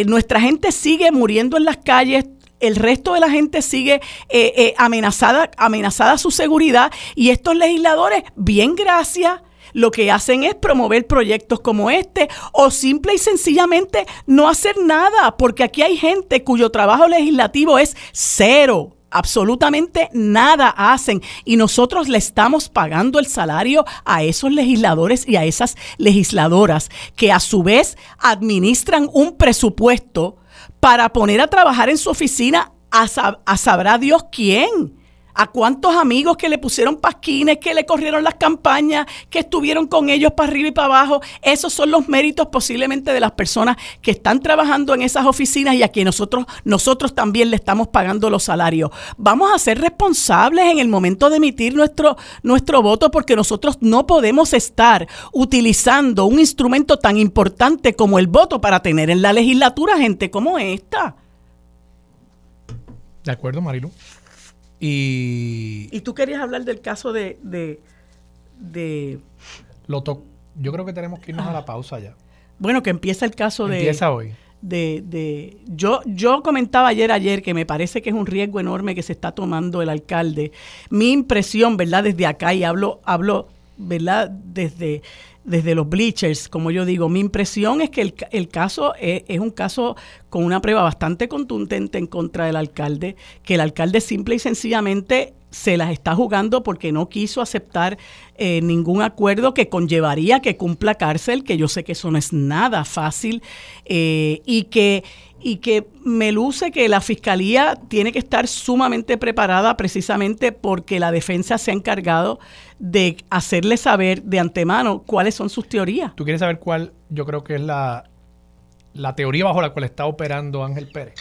nuestra gente sigue muriendo en las calles, el resto de la gente sigue eh, eh, amenazada, amenazada su seguridad y estos legisladores, bien gracias, lo que hacen es promover proyectos como este o simple y sencillamente no hacer nada, porque aquí hay gente cuyo trabajo legislativo es cero. Absolutamente nada hacen y nosotros le estamos pagando el salario a esos legisladores y a esas legisladoras que a su vez administran un presupuesto para poner a trabajar en su oficina a, sabrá Dios quién. ¿A cuántos amigos que le pusieron pasquines, que le corrieron las campañas, que estuvieron con ellos para arriba y para abajo? Esos son los méritos posiblemente de las personas que están trabajando en esas oficinas y a quienes nosotros, nosotros también le estamos pagando los salarios. Vamos a ser responsables en el momento de emitir nuestro, nuestro voto porque nosotros no podemos estar utilizando un instrumento tan importante como el voto para tener en la legislatura gente como esta. De acuerdo, Marilu. Y, y tú querías hablar del caso de... de, de lo yo creo que tenemos que irnos a la pausa ya. Bueno, que empieza el caso de... Empieza hoy. De, de, yo, yo comentaba ayer, ayer, que me parece que es un riesgo enorme que se está tomando el alcalde. Mi impresión, ¿verdad? Desde acá, y hablo, hablo ¿verdad? Desde, desde los bleachers, como yo digo, mi impresión es que el, el caso es, un caso con una prueba bastante contundente en contra del alcalde, que el alcalde simple y sencillamente se las está jugando porque no quiso aceptar eh, ningún acuerdo que conllevaría que cumpla cárcel, que yo sé que eso no es nada fácil, eh, y que y que me luce que la fiscalía tiene que estar sumamente preparada precisamente porque la defensa se ha encargado de hacerle saber de antemano cuáles son sus teorías. ¿Tú quieres saber cuál yo creo que es la, la teoría bajo la cual está operando Ángel Pérez?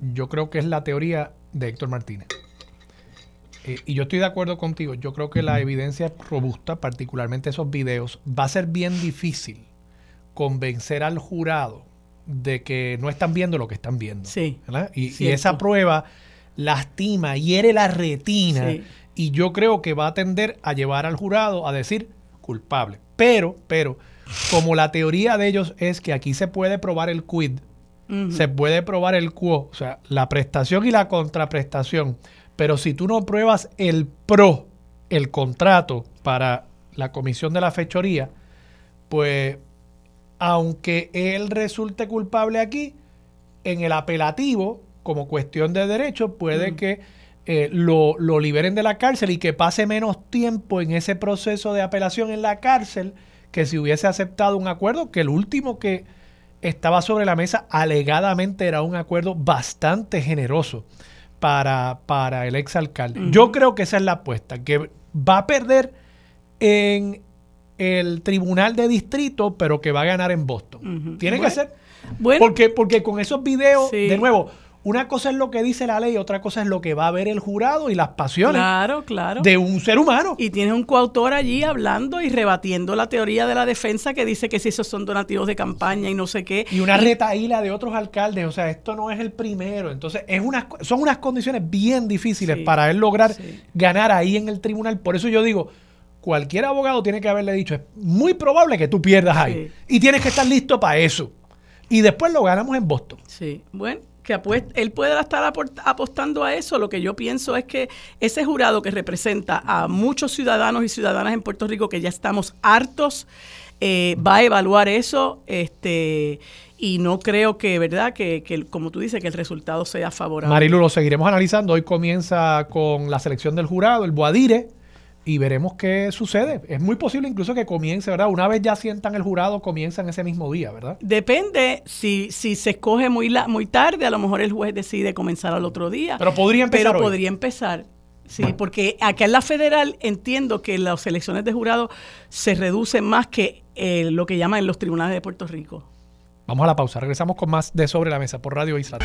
Yo creo que es la teoría de Héctor Martínez. Eh, y yo estoy de acuerdo contigo, yo creo que la evidencia es robusta, particularmente esos videos. Va a ser bien difícil convencer al jurado de que no están viendo lo que están viendo. Sí. Y, esa prueba lastima, hiere la retina. Y yo creo que va a tender a llevar al jurado a decir culpable. Pero, pero, como la teoría de ellos es que aquí se puede probar el quid, se puede probar el quo, o sea, la prestación y la contraprestación pero si tú no pruebas el pro, el contrato para la comisión de la fechoría, pues aunque él resulte culpable aquí, en el apelativo, como cuestión de derecho, puede mm. que eh, lo, lo, liberen de la cárcel y que pase menos tiempo en ese proceso de apelación en la cárcel que si hubiese aceptado un acuerdo, que el último que estaba sobre la mesa alegadamente era un acuerdo bastante generoso para, para el exalcalde. Yo creo que esa es la apuesta, que va a perder en el tribunal de distrito, pero que va a ganar en Boston. Tiene que ser. Bueno, porque, porque con esos videos, de nuevo, una cosa es lo que dice la ley, otra cosa es lo que va a ver el jurado y las pasiones claro, claro. de un ser humano. Y tienes un coautor allí hablando y rebatiendo la teoría de la defensa que dice que si esos son donativos de campaña y no sé qué. Y una retaíla de otros alcaldes, o sea, esto no es el primero. Entonces, es una, son unas condiciones bien difíciles para él lograr ganar ahí en el tribunal. Por eso yo digo, cualquier abogado tiene que haberle dicho, es muy probable que tú pierdas ahí. Y tienes que estar listo para eso. Y después lo ganamos en Boston. Sí, bueno que él puede estar apostando a eso. Lo que yo pienso es que ese jurado que representa a muchos ciudadanos y ciudadanas en Puerto Rico que ya estamos hartos, eh, va a evaluar eso este y no creo que, ¿verdad? Que, que, como tú dices, que el resultado sea favorable. Marilu, lo seguiremos analizando. Hoy comienza con la selección del jurado, el Boadire y veremos qué sucede. Es muy posible incluso que comience, ¿verdad? Una vez ya sientan el jurado, comienzan ese mismo día, ¿verdad? Depende, si, si se escoge muy, la, muy tarde, a lo mejor el juez decide comenzar al otro día. Pero podría empezar. Pero podría empezar. Sí, porque acá en la federal entiendo que las elecciones de jurado se reducen más que eh, lo que llaman los tribunales de Puerto Rico. Vamos a la pausa, regresamos con más de Sobre la Mesa por Radio Isla.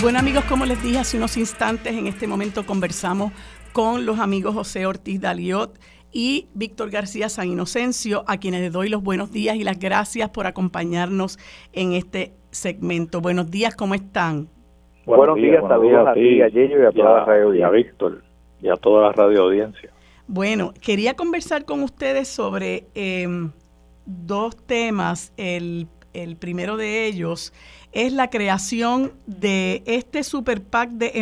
Bueno amigos, como les dije hace unos instantes, en este momento conversamos con los amigos José Ortiz Daliot y Víctor García San Inocencio, a quienes les doy los buenos días y las gracias por acompañarnos en este segmento. Buenos días, ¿cómo están? Buenos, días, saludos a, ti, a Gillo y a toda la radio y a Víctor y a toda la radio audiencia. Bueno, quería conversar con ustedes sobre em, dos temas. El, el primero de ellos es la creación de este super PAC de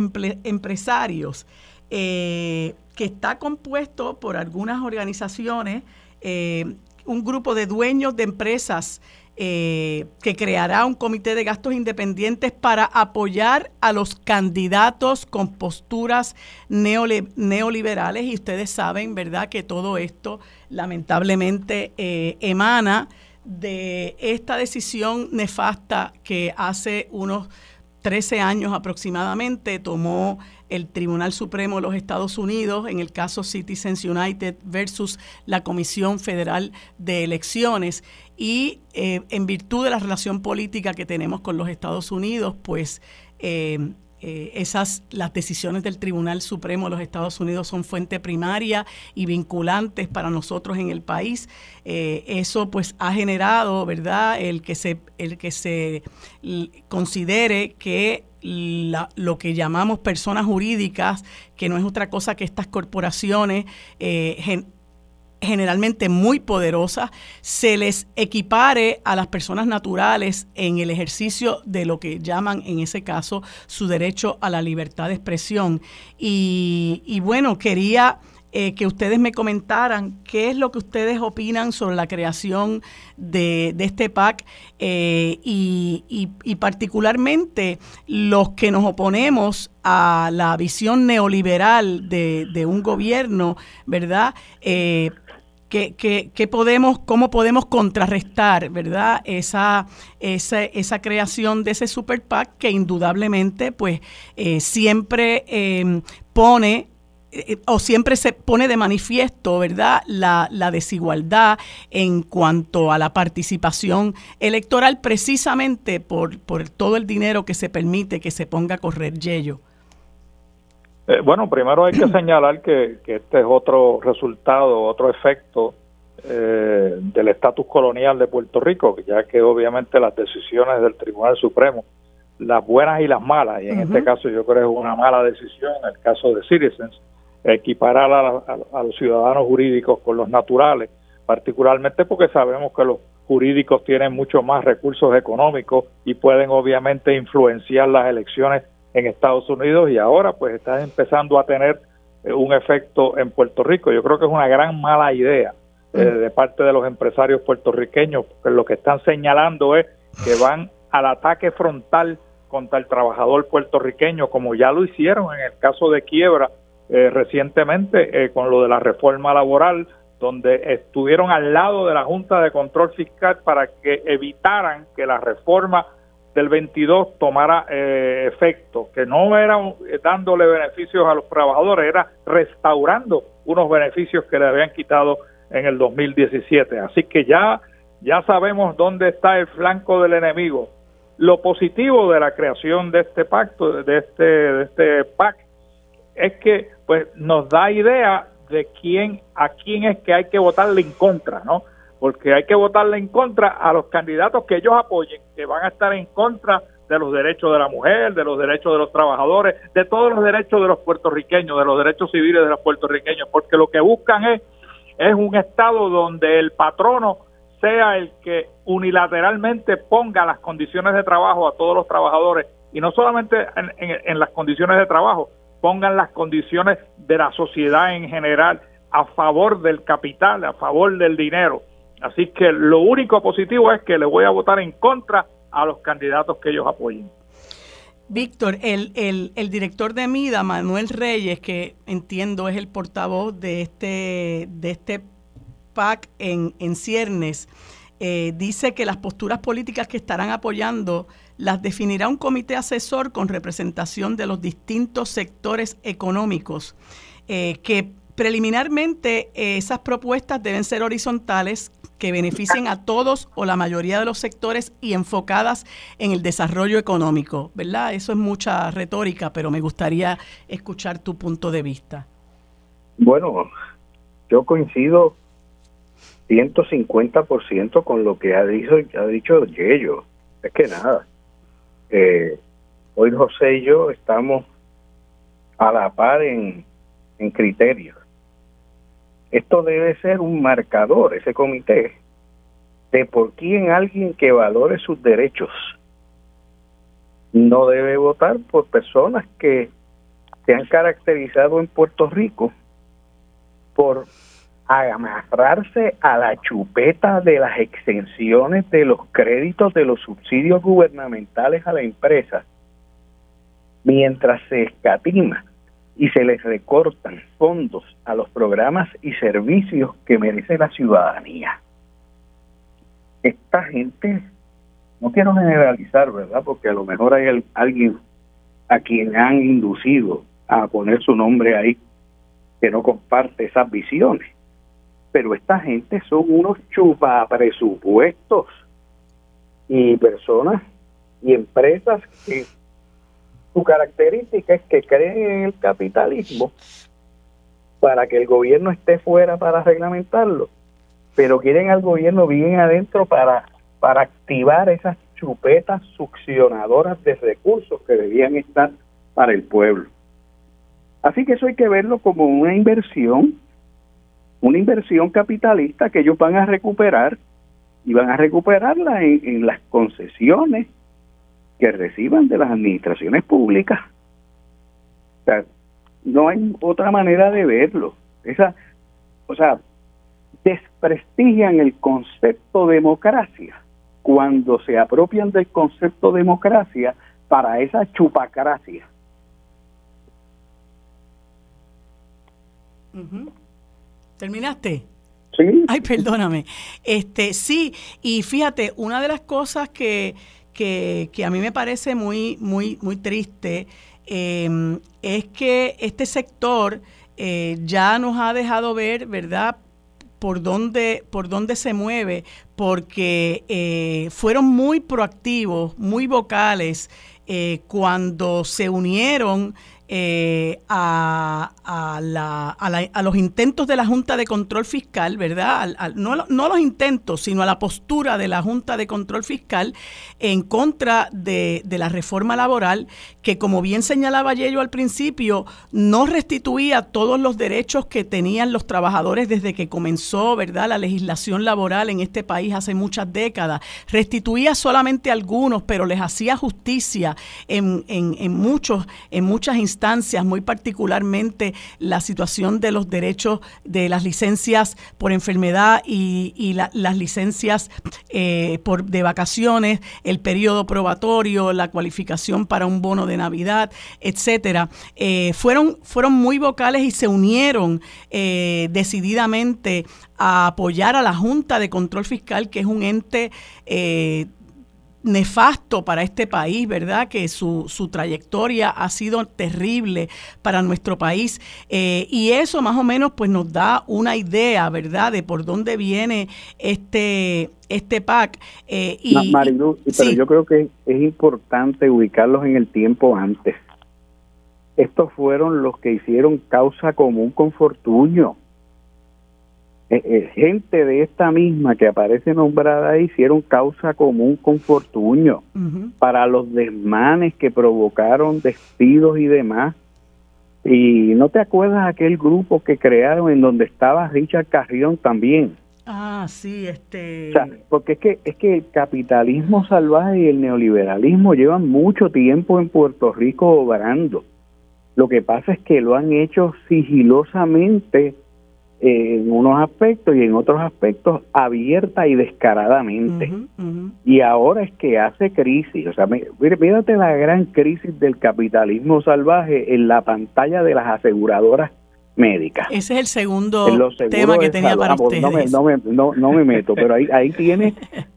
empresarios eh, que está compuesto por algunas organizaciones, eh, un grupo de dueños de empresas eh, que creará un comité de gastos independientes para apoyar a los candidatos con posturas neoliberales. Y ustedes saben, ¿verdad?, que todo esto lamentablemente emana de esta decisión nefasta que hace unos 13 años aproximadamente tomó el Tribunal Supremo de los Estados Unidos en el caso Citizens United versus la Comisión Federal de Elecciones. Y eh, en virtud de la relación política que tenemos con los Estados Unidos, pues eh, eh, esas las decisiones del Tribunal Supremo de los Estados Unidos son fuente primaria y vinculantes para nosotros en el país. eso pues ha generado, ¿verdad?, el que se el que se considere que lo que llamamos personas jurídicas, que no es otra cosa que estas corporaciones eh, generalmente muy poderosas, se les equipare a las personas naturales en el ejercicio de lo que llaman en ese caso su derecho a la libertad de expresión. Y, bueno, quería eh, que ustedes me comentaran qué es lo que ustedes opinan sobre la creación de, este PAC eh, y, particularmente los que nos oponemos a la visión neoliberal de, un gobierno, ¿verdad? Eh, que, podemos, cómo podemos contrarrestar, ¿verdad? Esa, esa, esa, creación de ese super PAC que indudablemente, pues, siempre pone eh, o siempre se pone de manifiesto, ¿verdad?, la, desigualdad en cuanto a la participación electoral precisamente por, por todo el dinero que se permite que se ponga a correr Yello. Eh, bueno, primero hay que señalar que, este es otro resultado, otro efecto eh, del estatus colonial de Puerto Rico, ya que obviamente las decisiones del Tribunal Supremo, las buenas y las malas, y en este caso yo creo que es una mala decisión, en el caso de Citizens, equiparar a, los ciudadanos jurídicos con los naturales, particularmente porque sabemos que los jurídicos tienen mucho más recursos económicos y pueden obviamente influenciar las elecciones en Estados Unidos y ahora pues está empezando a tener eh, un efecto en Puerto Rico. Yo creo que es una gran mala idea eh, de parte de los empresarios puertorriqueños, porque lo que están señalando es que van al ataque frontal contra el trabajador puertorriqueño, como ya lo hicieron en el caso de quiebra eh, recientemente eh, con lo de la reforma laboral, donde estuvieron al lado de la Junta de Control Fiscal para que evitaran que la reforma del 22 tomara eh, efecto, que no era dándole beneficios a los trabajadores, era restaurando unos beneficios que le habían quitado en el 2017. Así que ya, ya sabemos dónde está el flanco del enemigo. Lo positivo de la creación de este pacto, de este, de este PAC, es que pues nos da idea de quién a quién es que hay que votarle en contra, ¿no? Porque hay que votarle en contra a los candidatos que ellos apoyen, que van a estar en contra de los derechos de la mujer, de los derechos de los trabajadores, de todos los derechos de los puertorriqueños, de los derechos civiles de los puertorriqueños, porque lo que buscan es es un estado donde el patrono sea el que unilateralmente ponga las condiciones de trabajo a todos los trabajadores y no solamente en las condiciones de trabajo, pongan las condiciones de la sociedad en general a favor del capital, a favor del dinero. Así que lo único positivo es que le voy a votar en contra a los candidatos que ellos apoyen. Víctor, el, el, director de MIDA, Manuel Reyes, que entiendo es el portavoz de este, de este PAC en, en ciernes, eh, dice que las posturas políticas que estarán apoyando las definirá un comité asesor con representación de los distintos sectores económicos, eh, que preliminarmente eh, esas propuestas deben ser horizontales, que beneficien a todos o la mayoría de los sectores y enfocadas en el desarrollo económico, ¿verdad? Eso es mucha retórica, pero me gustaría escuchar tu punto de vista. Bueno, yo coincido 150% con lo que ha dicho, ha dicho Yello. Es que nada. Eh, hoy José y yo estamos a la par en, en criterios. Esto debe ser un marcador, ese comité, de por quién alguien que valore sus derechos no debe votar por personas que se han caracterizado en Puerto Rico por amarrarse a la chupeta de las extensiones de los créditos de los subsidios gubernamentales a la empresa, mientras se escatima y se les recortan fondos a los programas y servicios que merece la ciudadanía. esta gente, no quiero generalizar, ¿verdad? Porque a lo mejor hay alguien a quien han inducido a poner su nombre ahí que no comparte esas visiones. Pero esta gente son unos chupapresupuestos y personas y empresas que su característica es que creen en el capitalismo para que el gobierno esté fuera para reglamentarlo, pero quieren al gobierno bien adentro para, para activar esas chupetas succionadoras de recursos que debían estar para el pueblo. Así que eso hay que verlo como una inversión, una inversión capitalista que ellos van a recuperar y van a recuperarla en, las concesiones que reciban de las administraciones públicas. O sea, no hay otra manera de verlo. Esa, o sea, desprestigian el concepto democracia cuando se apropian del concepto democracia para esa chupacracia. ¿Terminaste? Sí. Ay, perdóname. Este, sí, y fíjate, una de las cosas que, que, a mí me parece muy, muy, muy triste em, es que este sector eh, ya nos ha dejado ver, ¿verdad? por dónde, por dónde se mueve, porque eh, fueron muy proactivos, muy vocales, eh, cuando se unieron eh, a, a, los intentos de la Junta de Control Fiscal, ¿verdad? no, no, los intentos, sino a la postura de la Junta de Control Fiscal en contra de, la reforma laboral, que como bien señalaba Yello al principio, no restituía todos los derechos que tenían los trabajadores desde que comenzó, ¿verdad? La legislación laboral en este país hace muchas décadas. Restituía solamente algunos, pero les hacía justicia en, en, en muchos, en muchas instancias muy particularmente la situación de los derechos de las licencias por enfermedad y, las licencias eh, por, de vacaciones, el periodo probatorio, la cualificación para un bono de Navidad, etcétera, eh, fueron, fueron muy vocales y se unieron eh, decididamente a apoyar a la Junta de Control Fiscal, que es un ente nefasto para este país, ¿verdad? Que su, su trayectoria ha sido terrible para nuestro país. Eh, y eso más o menos pues nos da una idea, ¿verdad? De por dónde viene este, este PAC. Eh, y, Marilu, pero yo creo que es importante ubicarlos en el tiempo antes. Estos fueron los que hicieron causa común con Fortuño gente de esta misma que aparece nombrada hicieron causa común con Fortuño para los desmanes que provocaron despidos y demás. Y no te acuerdas aquel grupo que crearon en donde estaba Richard Carrión también. Ah, sí, este. porque es que es que el capitalismo salvaje y el neoliberalismo llevan mucho tiempo en Puerto Rico obrando. Lo que pasa es que lo han hecho sigilosamente en unos aspectos y en otros aspectos abierta y descaradamente. Y ahora es que hace crisis. O sea, mírate la gran crisis del capitalismo salvaje en la pantalla de las aseguradoras médicas. Ese es el segundo tema que tenía para ustedes. No me, no, no, me meto, pero ahí, ahí tienes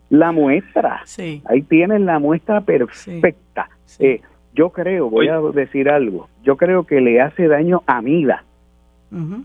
la muestra. Ahí tienes la muestra perfecta. Eh, yo creo, voy a decir algo, yo creo que le hace daño a Mida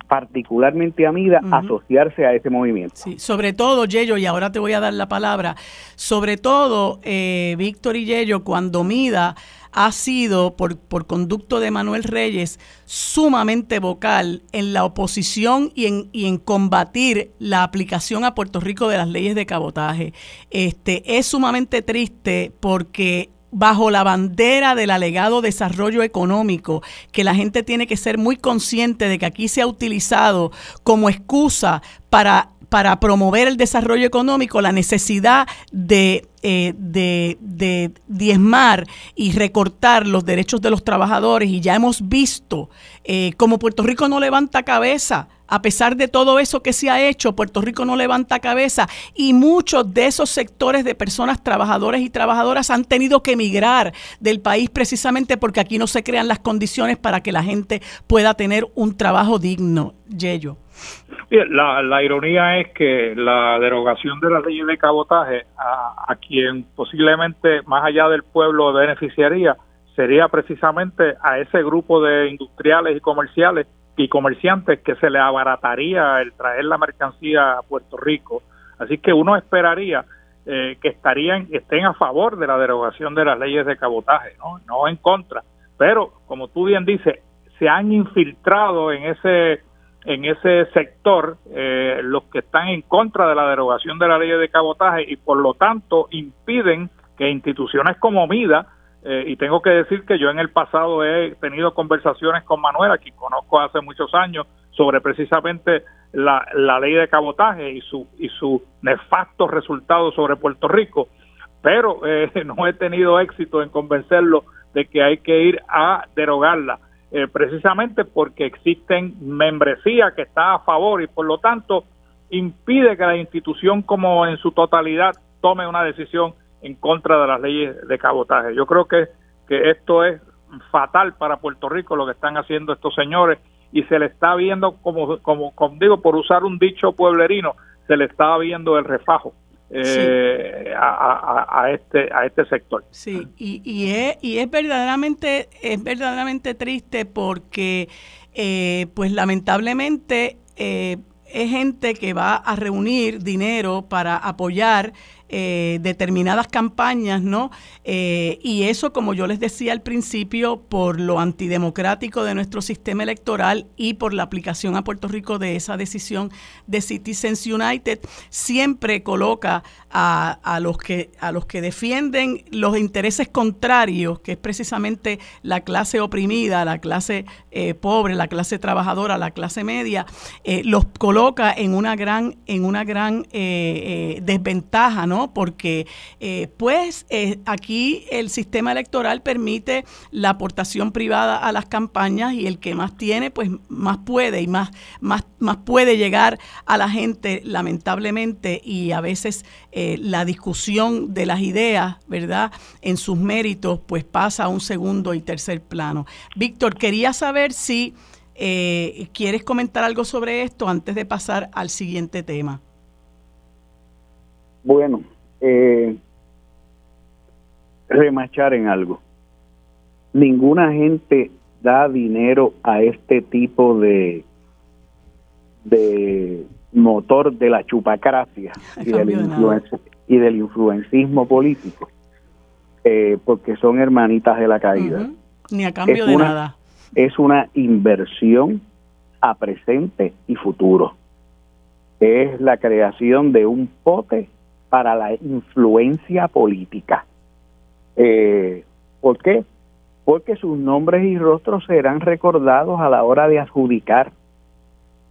particularmente a Mida, asociarse a ese movimiento. Sí, sobre todo, Yello, y ahora te voy a dar la palabra, sobre todo, eh, Víctor y Yello, cuando Mida ha sido, por, por conducto de Manuel Reyes, sumamente vocal en la oposición y en, y en combatir la aplicación a Puerto Rico de las leyes de cabotaje. Este, es sumamente triste porque bajo la bandera del alegado desarrollo económico, que la gente tiene que ser muy consciente de que aquí se ha utilizado como excusa para, para promover el desarrollo económico la necesidad de, eh, de diezmar y recortar los derechos de los trabajadores. Y ya hemos visto eh, como Puerto Rico no levanta cabeza a pesar de todo eso que se ha hecho, Puerto Rico no levanta cabeza y muchos de esos sectores de personas trabajadores y trabajadoras han tenido que emigrar del país precisamente porque aquí no se crean las condiciones para que la gente pueda tener un trabajo digno, Yello. La, la ironía es que la derogación de la ley de cabotaje a, a quien posiblemente más allá del pueblo beneficiaría sería precisamente a ese grupo de industriales y comerciales y comerciantes que se le abarataría el traer la mercancía a Puerto Rico. Así que uno esperaría eh, que estarían estén a favor de la derogación de las leyes de cabotaje, ¿no? no en contra. Pero como tú bien dices, se han infiltrado en ese en ese sector eh, los que están en contra de la derogación de la ley de cabotaje y por lo tanto impiden que instituciones como MIDA eh, y tengo que decir que yo en el pasado he tenido conversaciones con Manuela, que conozco hace muchos años, sobre precisamente la, ley de cabotaje y su y su nefasto resultado sobre Puerto Rico, pero eh, no he tenido éxito en convencerlo de que hay que ir a derogarla, eh, precisamente porque existen membresía que está a favor y por lo tanto impide que la institución como en su totalidad tome una decisión en contra de las leyes de cabotaje. Yo creo que, que esto es fatal para Puerto Rico lo que están haciendo estos señores y se le está viendo como, como, digo, por usar un dicho pueblerino, se le está viendo el refajo. Eh, a, este a este sector. Sí, y, y, es, y es verdaderamente es verdaderamente triste porque eh, pues lamentablemente eh, es gente que va a reunir dinero para apoyar eh, determinadas campañas, ¿no? Eh, y eso, como yo les decía al principio, por lo antidemocrático de nuestro sistema electoral y por la aplicación a Puerto Rico de esa decisión de Citizens United, siempre coloca a, los, que, a los que defienden los intereses contrarios, que es precisamente la clase oprimida, la clase eh, pobre, la clase trabajadora, la clase media, los coloca en una gran, en una gran desventaja, ¿no? Porque eh, pues eh, aquí el sistema electoral permite la aportación privada a las campañas y el que más tiene, pues más puede y más, más, más puede llegar a la gente, lamentablemente, y a veces eh, la discusión de las ideas, ¿verdad? En sus méritos, pues pasa a un segundo y tercer plano. Víctor, quería saber si... ¿Quieres comentar algo sobre esto antes de pasar al siguiente tema? Bueno, eh, remachar en algo. Ninguna gente da dinero a este tipo de de motor de la chupacracia y del, y del influencismo político eh, porque son hermanitas de la caída. Ni a cambio de nada. Es una inversión a presente y futuro. Es la creación de un pote para la influencia política. Eh, ¿Por qué? Porque sus nombres y rostros serán recordados a la hora de adjudicar,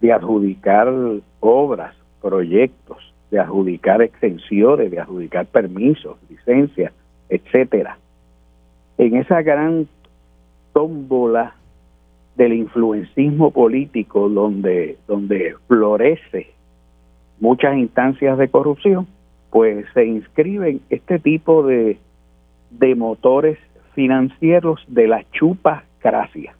de adjudicar obras, proyectos, de adjudicar extensiones, de adjudicar permisos, licencias, etcétera. En esa gran tómbola del influencismo político donde, donde florece muchas instancias de corrupción, pues se inscriben este tipo de, de motores financieros de la chupa cracia.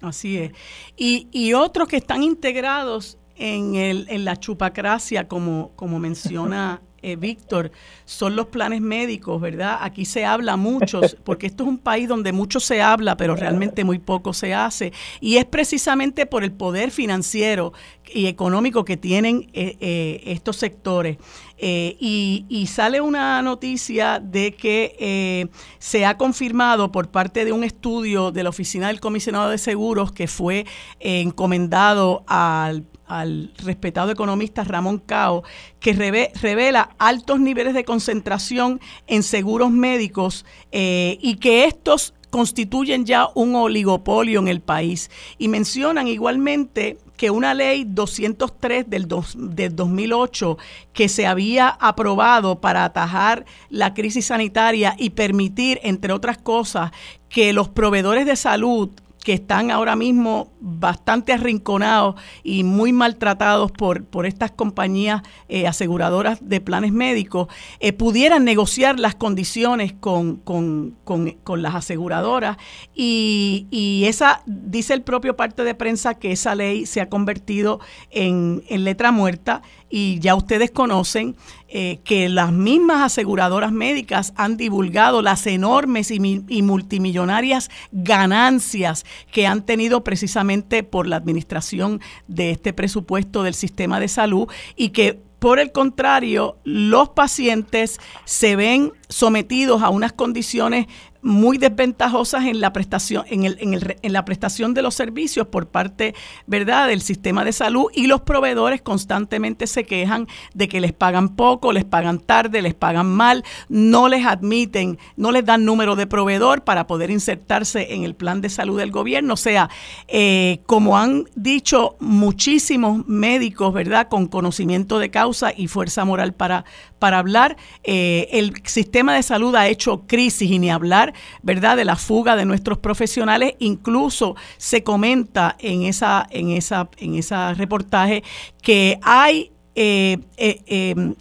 Así es. Y, y otros que están integrados en, el, en la chupacracia, como, como menciona eh, Víctor, son los planes médicos, ¿verdad? Aquí se habla mucho, porque esto es un país donde mucho se habla, pero realmente muy poco se hace. Y es precisamente por el poder financiero y económico que tienen eh, eh, estos sectores. y, y, sale una noticia de que se ha confirmado por parte de un estudio de la Oficina del Comisionado de Seguros que fue encomendado al al respetado economista Ramón Cao, que revela altos niveles de concentración en seguros médicos eh, y que estos constituyen ya un oligopolio en el país. Y mencionan igualmente que una ley 203 del, del 2008 que se había aprobado para atajar la crisis sanitaria y permitir, entre otras cosas, que los proveedores de salud que están ahora mismo bastante arrinconados y muy maltratados por, por estas compañías eh, aseguradoras de planes médicos, eh, pudieran negociar las condiciones con, con, con, las aseguradoras. Y, y, esa, dice el propio parte de prensa que esa ley se ha convertido en, en letra muerta y ya ustedes conocen eh, que las mismas aseguradoras médicas han divulgado las enormes y, y, multimillonarias ganancias que han tenido precisamente por la administración de este presupuesto del sistema de salud y que por el contrario, los pacientes se ven sometidos a unas condiciones muy desventajosas en la prestación en, el, en, el, en, la prestación de los servicios por parte verdad del sistema de salud y los proveedores constantemente se quejan de que les pagan poco les pagan tarde les pagan mal no les admiten no les dan número de proveedor para poder insertarse en el plan de salud del gobierno. O sea eh, como han dicho muchísimos médicos verdad con conocimiento de causa y fuerza moral para para hablar eh, el sistema de salud ha hecho crisis y ni hablar ¿verdad?, de la fuga de nuestros profesionales. Incluso se comenta en esa, en esa, en ese reportaje que hay eh, eh, em,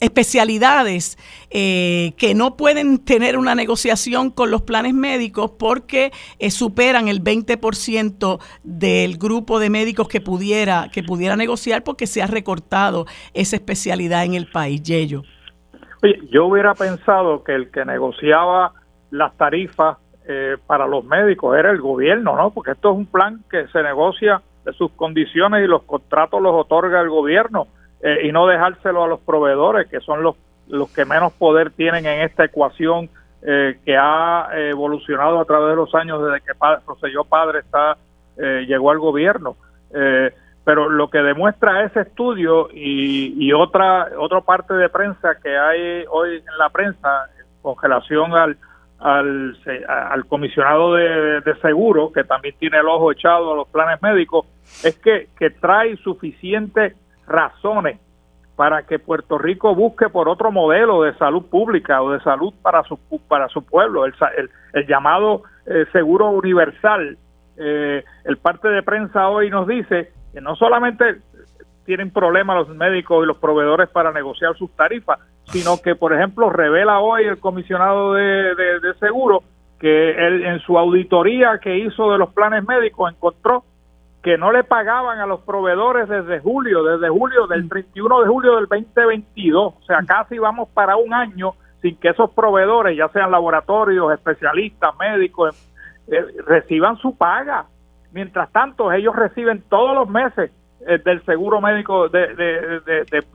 especialidades eh, que no pueden tener una negociación con los planes médicos porque superan el 20% del grupo de médicos que pudiera, que pudiera negociar porque se ha recortado esa especialidad en el país. Yello. Oye, yo hubiera pensado que el que negociaba las tarifas eh, para los médicos era el gobierno, ¿no? Porque esto es un plan que se negocia de sus condiciones y los contratos los otorga el gobierno eh, y no dejárselo a los proveedores, que son los, los que menos poder tienen en esta ecuación eh, que ha evolucionado a través de los años desde que padre, Roselló Padre está, llegó al gobierno. pero lo que demuestra ese estudio y, y otra, otra parte de prensa que hay hoy en la prensa con relación al, al, al comisionado de, seguro, que también tiene el ojo echado a los planes médicos, es que, que trae suficientes razones para que Puerto Rico busque por otro modelo de salud pública o de salud para su, para su pueblo, el, el, llamado eh, seguro universal. Eh, el parte de prensa hoy nos dice que no solamente tienen problemas los médicos y los proveedores para negociar sus tarifas, sino que, por ejemplo, revela hoy el comisionado de, de, seguro que él, en su auditoría que hizo de los planes médicos encontró que no le pagaban a los proveedores desde julio, desde julio del 31 de julio del 2022, o sea, casi vamos para un año sin que esos proveedores, ya sean laboratorios, especialistas, médicos, eh, reciban su paga. Mientras tanto, ellos reciben todos los meses eh, del seguro médico de,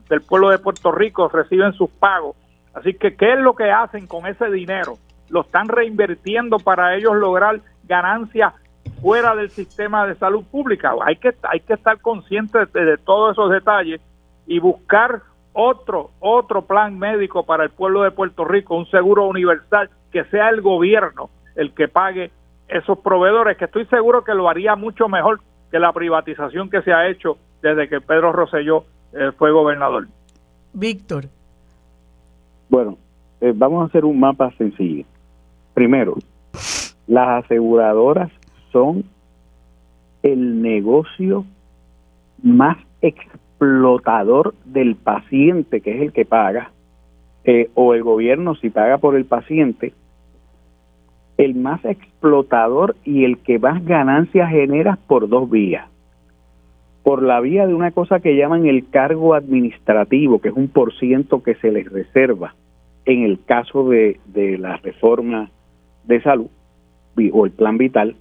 del pueblo de Puerto Rico reciben sus pagos. Así que, ¿qué es lo que hacen con ese dinero? Lo están reinvirtiendo para ellos lograr ganancias fuera del sistema de salud pública. Hay que, hay que estar conscientes de, todos esos detalles y buscar otro, otro plan médico para el pueblo de Puerto Rico, un seguro universal, que sea el gobierno el que pague esos proveedores, que estoy seguro que lo haría mucho mejor que la privatización que se ha hecho desde que Pedro Rosselló eh, fue gobernador. Víctor. Bueno, eh, vamos a hacer un mapa sencillo. Primero, las aseguradoras son el negocio más explotador del paciente, que es el que paga, eh, o el gobierno si paga por el paciente, el más explotador y el que más ganancias genera por dos vías. Por la vía de una cosa que llaman el cargo administrativo, que es un por ciento que se les reserva en el caso de, de la reforma de salud o el plan vital,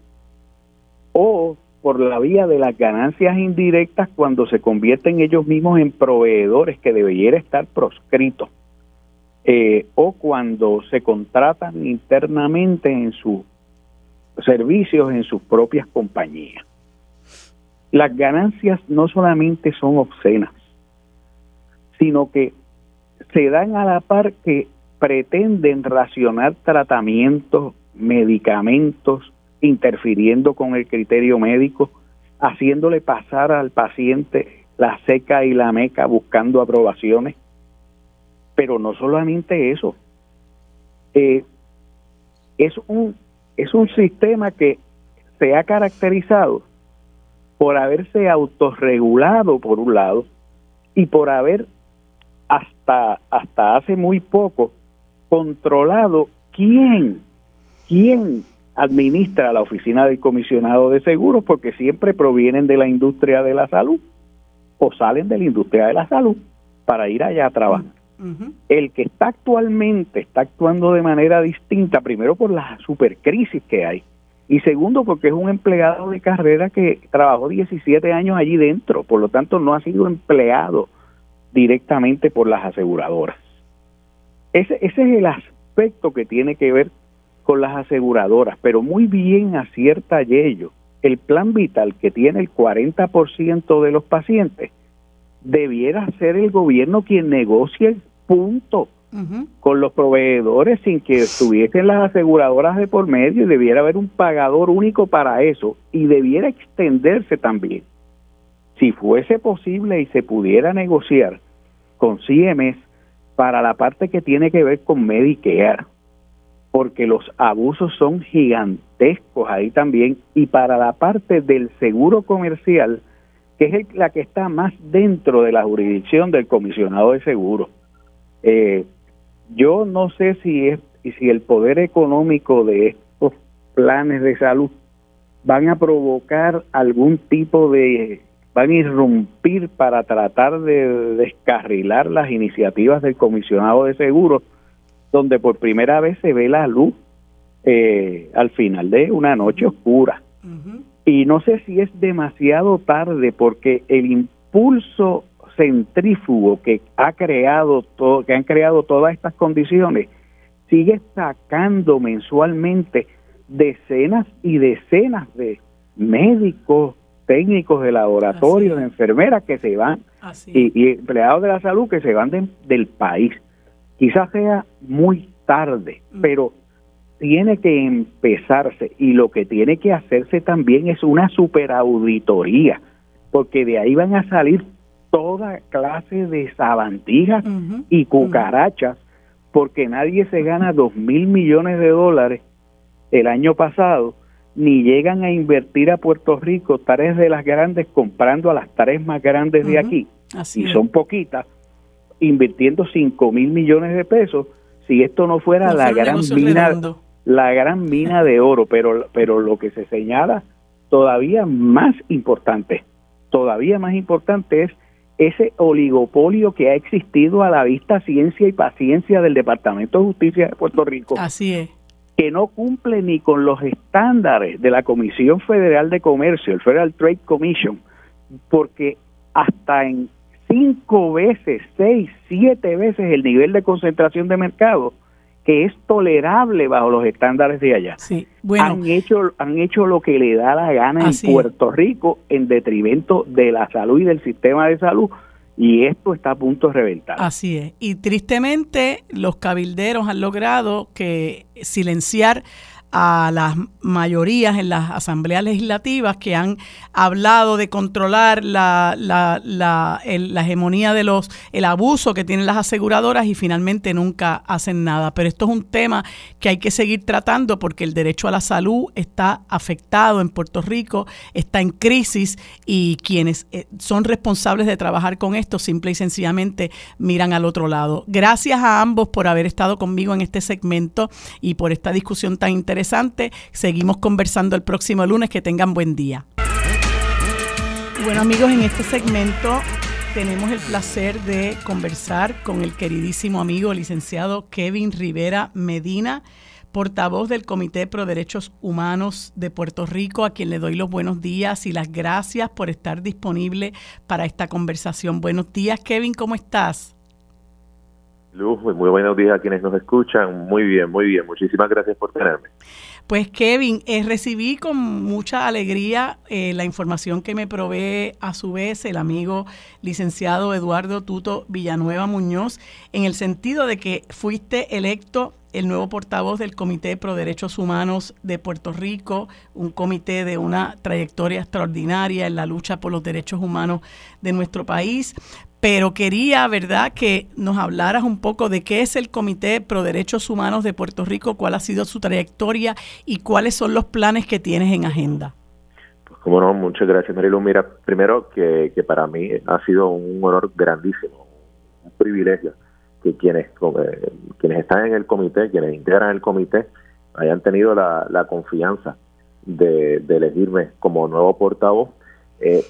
o por la vía de las ganancias indirectas cuando se convierten ellos mismos en proveedores que debería estar proscritos eh, o cuando se contratan internamente en sus servicios en sus propias compañías. Las ganancias no solamente son obscenas, sino que se dan a la par que pretenden racionar tratamientos, medicamentos, interfiriendo con el criterio médico, haciéndole pasar al paciente la seca y la meca buscando aprobaciones pero no solamente eso. Eh, es un es un sistema que se ha caracterizado por haberse autorregulado por un lado y por haber hasta hasta hace muy poco controlado quién quién administra la oficina del comisionado de seguros porque siempre provienen de la industria de la salud o salen de la industria de la salud para ir allá a trabajar. El que está actualmente está actuando de manera distinta, primero por la supercrisis que hay y segundo porque es un empleado de carrera que trabajó 17 años allí dentro, por lo tanto no ha sido empleado directamente por las aseguradoras. Ese, ese es el aspecto que tiene que ver con las aseguradoras, pero muy bien acierta Yello. El plan vital que tiene el 40% de los pacientes debiera ser el gobierno quien negocie el punto con los proveedores sin que estuviesen las aseguradoras de por medio y debiera haber un pagador único para eso y debiera extenderse también. Si fuese posible y se pudiera negociar con CMS para la parte que tiene que ver con Medicare, porque los abusos son gigantescos ahí también, y para la parte del seguro comercial, es la que está más dentro de la jurisdicción del comisionado de seguros. Eh, yo no sé si es si el poder económico de estos planes de salud van a provocar algún tipo de van a irrumpir para tratar de descarrilar las iniciativas del comisionado de seguros donde por primera vez se ve la luz eh, al final de una noche oscura y no sé si es demasiado tarde porque el impulso centrífugo que ha creado todo, que han creado todas estas condiciones sigue sacando mensualmente decenas y decenas de médicos, técnicos de laboratorio, de enfermeras que se van y, empleados de la salud que se van del país. Quizás sea muy tarde, mm. pero tiene que empezarse y lo que tiene que hacerse también es una superauditoría, porque de ahí van a salir toda clase de sabandijas y cucarachas, porque nadie se gana dos mil millones de dólares el año pasado, ni llegan a invertir a Puerto Rico tres de las grandes comprando a las tres más grandes de aquí, y son poquitas, invirtiendo cinco mil millones de pesos, si esto no fuera la gran mina, la gran mina de oro, pero, pero lo que se señala todavía más importante, todavía más importante es ese oligopolio que ha existido a la vista ciencia y paciencia del Departamento de Justicia de Puerto Rico. Así es. Que no cumple ni con los estándares de la Comisión Federal de Comercio, el Federal Trade Commission, porque hasta en cinco veces, seis, siete veces el nivel de concentración de mercado que es tolerable bajo los estándares de allá. Sí, bueno, han hecho han hecho lo que le da la gana en Puerto Rico en detrimento de la salud y del sistema de salud y esto está a punto de reventar. Así es. Y tristemente los cabilderos han logrado que silenciar a las mayorías en las asambleas legislativas que han hablado de controlar la, la, la, hegemonía de los, el abuso que tienen las aseguradoras y finalmente nunca hacen nada. Pero esto es un tema que hay que seguir tratando porque el derecho a la salud está afectado en Puerto Rico, está en crisis y quienes eh, son responsables de trabajar con esto simple y sencillamente miran al otro lado. Gracias a ambos por haber estado conmigo en este segmento y por esta discusión tan interesante Seguimos conversando el próximo lunes. Que tengan buen día. Bueno amigos, en este segmento tenemos el placer de conversar con el queridísimo amigo licenciado Kevin Rivera Medina, portavoz del Comité Pro Derechos Humanos de Puerto Rico, a quien le doy los buenos días y las gracias por estar disponible para esta conversación. Buenos días, Kevin, ¿cómo estás? Luz, muy buenos días a quienes nos escuchan. Muy bien, muy bien. Muchísimas gracias por tenerme. Pues Kevin, eh, recibí con mucha alegría eh, la información que me provee a su vez el amigo licenciado Eduardo Tuto Villanueva Muñoz, en el sentido de que fuiste electo el nuevo portavoz del Comité Pro Derechos Humanos de Puerto Rico, un comité de una trayectoria extraordinaria en la lucha por los derechos humanos de nuestro país pero quería, ¿verdad?, que nos hablaras un poco de qué es el Comité Pro Derechos Humanos de Puerto Rico, cuál ha sido su trayectoria y cuáles son los planes que tienes en agenda. Pues como no, muchas gracias Marilu. Mira, primero que, que para mí ha sido un honor grandísimo, un privilegio que quienes, eh, quienes están en el comité, quienes integran el comité, hayan tenido la, la confianza de, de elegirme como nuevo portavoz eh,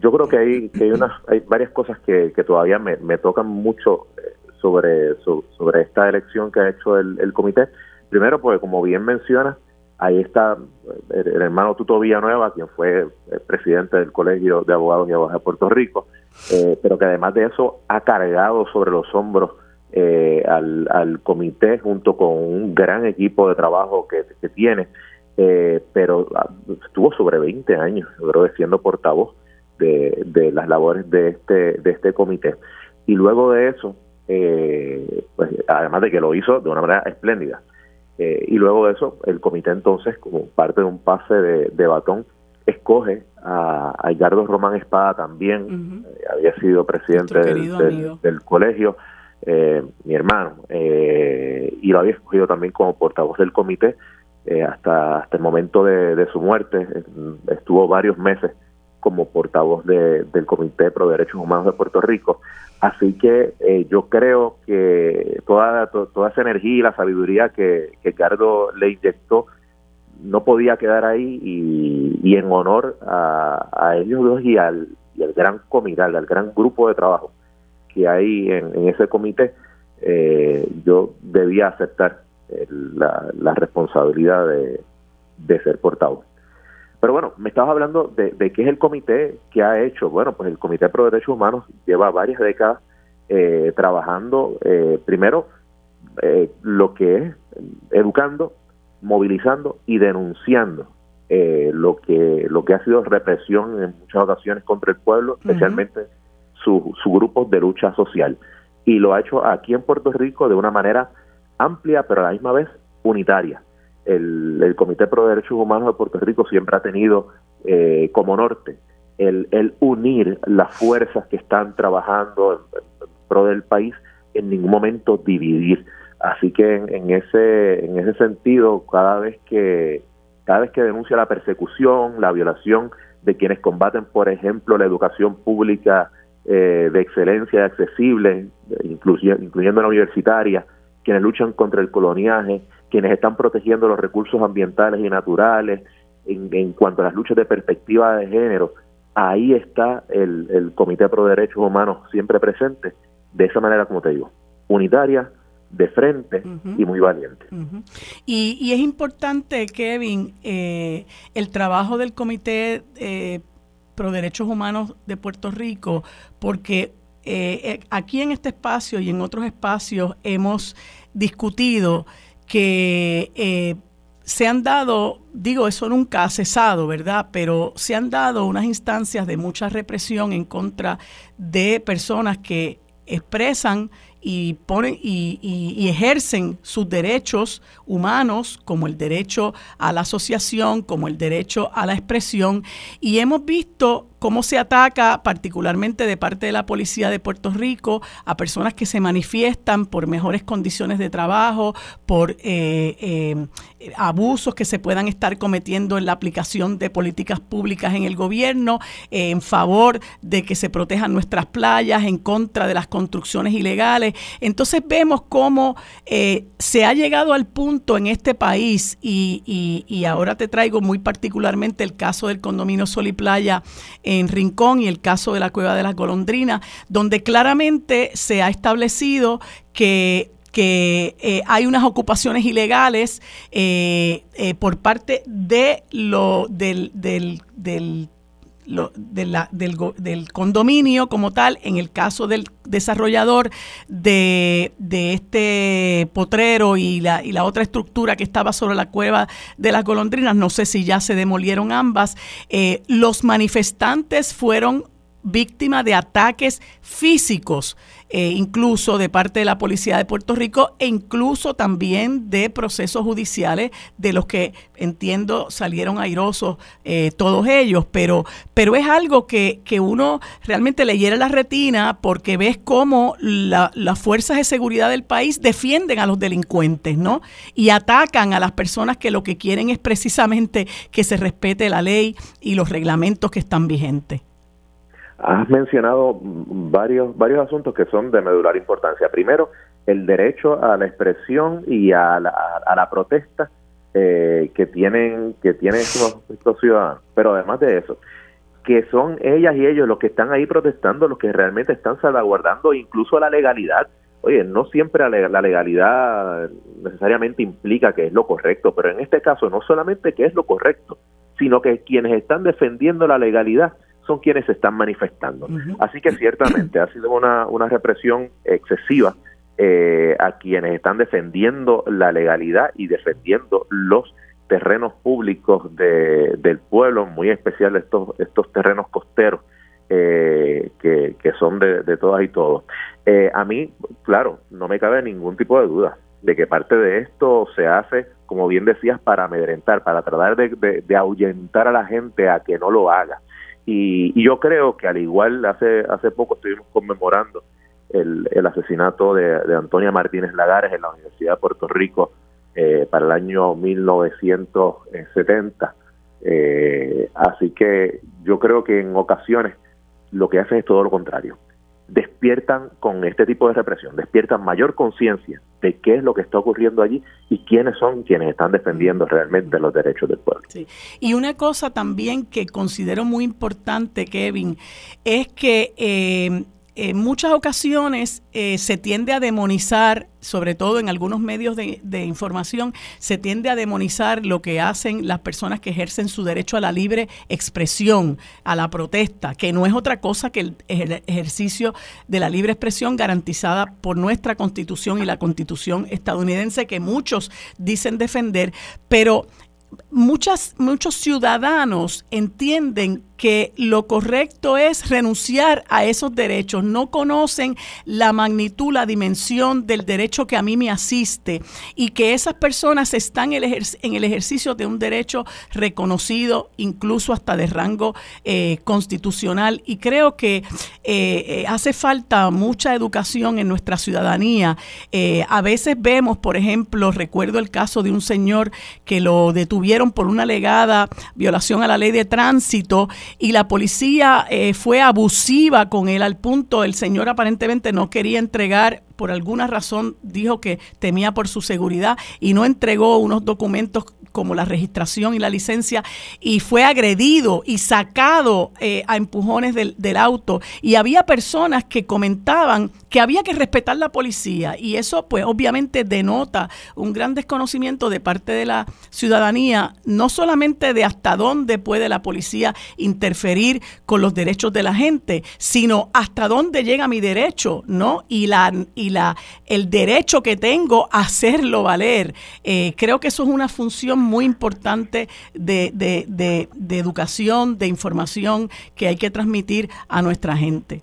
yo creo que hay, que hay, varias cosas que, que todavía me, tocan mucho eh, sobre, sobre esta elección que ha hecho el, el comité. Primero, porque como bien menciona, ahí está el, hermano Tuto Villanueva, quien fue presidente del Colegio de Abogados y Abogadas de Puerto Rico, eh, pero que además de eso ha cargado sobre los hombros eh, al, al comité junto con un gran equipo de trabajo que, que tiene eh, pero ah, estuvo sobre 20 años, creo siendo portavoz de, de, las labores de este, de este comité. Y luego de eso, eh, pues, además de que lo hizo de una manera espléndida, eh, y luego de eso, el comité entonces, como parte de un pase de, de batón, escoge a, a Edgardo Román Espada también, había sido presidente del, del, colegio, mi hermano, y lo había escogido también como portavoz del comité eh, hasta, hasta el momento de, su muerte. Eh, estuvo varios meses como portavoz de, del Comité Pro Derechos Humanos de Puerto Rico. Así que eh, yo creo que toda, toda esa energía y la sabiduría que, que Gardo le inyectó no podía quedar ahí y, en honor a, ellos dos y al, y al gran comité, al gran grupo de trabajo que hay en, ese comité, yo debía aceptar la, responsabilidad de, ser portavoz. Pero bueno, me estabas hablando de, qué es el comité que ha hecho. Bueno, pues el Comité Pro Derechos Humanos lleva varias décadas eh, trabajando, eh, primero, eh, lo que es educando, movilizando y denunciando lo que lo que ha sido represión en muchas ocasiones contra el pueblo, especialmente su, su grupo de lucha social. Y lo ha hecho aquí en Puerto Rico de una manera amplia, pero a la misma vez unitaria. El, Comité Pro Derechos Humanos de Puerto Rico siempre ha tenido eh, como norte el, el, unir las fuerzas que están trabajando en, pro del país, en ningún momento dividir. Así que en, ese en ese sentido, cada vez que cada vez que denuncia la persecución, la violación de quienes combaten, por ejemplo, la educación pública eh, de excelencia, accesible, incluyendo la universitaria, quienes luchan contra el coloniaje, quienes están protegiendo los recursos ambientales y naturales, en, cuanto a las luchas de perspectiva de género, ahí está el, Comité Pro Derechos Humanos siempre presente, de esa manera, como te digo, unitaria, de frente y muy valiente. y, es importante, Kevin, eh, el trabajo del Comité eh, Pro Derechos Humanos de Puerto Rico, porque eh, aquí en este espacio y en otros espacios hemos discutido que eh, se han dado, digo, eso nunca ha cesado, ¿verdad? Pero se han dado unas instancias de mucha represión en contra de personas que expresan y ponen y, ejercen sus derechos humanos como el derecho a la asociación, como el derecho a la expresión y hemos visto cómo se ataca particularmente de parte de la policía de Puerto Rico a personas que se manifiestan por mejores condiciones de trabajo, por eh, eh, abusos que se puedan estar cometiendo en la aplicación de políticas públicas en el gobierno, eh, en favor de que se protejan nuestras playas, en contra de las construcciones ilegales. Entonces vemos cómo se ha llegado al punto en este país y, y ahora te traigo muy particularmente el caso del condominio Sol y Playa en Rincón y el caso de la Cueva de las Golondrinas, donde claramente se ha establecido que que eh, hay unas ocupaciones ilegales eh, eh, por parte de lo del, del, del de la, del, del, condominio como tal, en el caso del desarrollador de, de, este potrero y la, y la otra estructura que estaba sobre la cueva de las golondrinas, no sé si ya se demolieron ambas, eh, los manifestantes fueron víctima de ataques físicos, eh, incluso de parte de la Policía de Puerto Rico e incluso también de procesos judiciales de los que entiendo salieron airosos eh, todos ellos, pero, pero es algo que, que uno realmente le hiera la retina porque ves cómo las fuerzas de seguridad del país defienden a los delincuentes, ¿no? Y atacan a las personas que lo que quieren es precisamente que se respete la ley y los reglamentos que están vigentes. Has mencionado varios, varios asuntos que son de medular importancia. Primero, el derecho a la expresión y a la, a la protesta eh, que tienen que tienen estos, ciudadanos. Pero además de eso, que son ellas y ellos los que están ahí protestando, los que realmente están salvaguardando incluso la legalidad. Oye, no siempre la legalidad necesariamente implica que es lo correcto, pero en este caso no solamente que es lo correcto, sino que quienes están defendiendo la legalidad son quienes se están manifestando. Así que ciertamente ha sido una, una represión excesiva eh, a quienes están defendiendo la legalidad y defendiendo los terrenos públicos de, del pueblo, muy especial estos, estos terrenos costeros eh, que, que, son de, de, todas y todos. Eh, a mí, claro, no me cabe ningún tipo de duda de que parte de esto se hace, como bien decías, para amedrentar, para tratar de, de ahuyentar a la gente a que no lo haga. Y, yo creo que al igual hace hace poco estuvimos conmemorando el, el asesinato de, de, Antonia Martínez Lagares en la Universidad de Puerto Rico eh, para el año 1970. Eh, así que yo creo que en ocasiones lo que hacen es todo lo contrario despiertan con este tipo de represión, despiertan mayor conciencia de qué es lo que está ocurriendo allí y quiénes son quienes están defendiendo realmente los derechos del pueblo. Y una cosa también que considero muy importante, Kevin, es que eh, en muchas ocasiones eh, se tiende a demonizar, sobre todo en algunos medios de, información, se tiende a demonizar lo que hacen las personas que ejercen su derecho a la libre expresión, a la protesta, que no es otra cosa que el, el ejercicio de la libre expresión garantizada por nuestra constitución y la constitución estadounidense que muchos dicen defender, pero muchas, muchos ciudadanos entienden que lo correcto es renunciar a esos derechos. No conocen la magnitud, la dimensión del derecho que a mí me asiste y que esas personas están en el, ejercicio de un derecho reconocido, incluso hasta de rango eh, constitucional. Y creo que eh, eh, hace falta mucha educación en nuestra ciudadanía. a veces vemos, por ejemplo, recuerdo el caso de un señor que lo detuvieron por una alegada violación a la ley de tránsito y la policía eh, fue abusiva con él al punto, el señor aparentemente no quería entregar por alguna razón dijo que temía por su seguridad y no entregó unos documentos como la registración y la licencia y fue agredido y sacado eh, a empujones del, auto. Y había personas que comentaban que había que respetar la policía y eso pues obviamente denota un gran desconocimiento de parte de la ciudadanía no solamente de hasta dónde puede la policía interferir con los derechos de la gente sino hasta dónde llega mi derecho no y la la, el derecho que tengo a hacerlo valer. Eh, creo que eso es una función muy importante de, de, educación, de información que hay que transmitir a nuestra gente.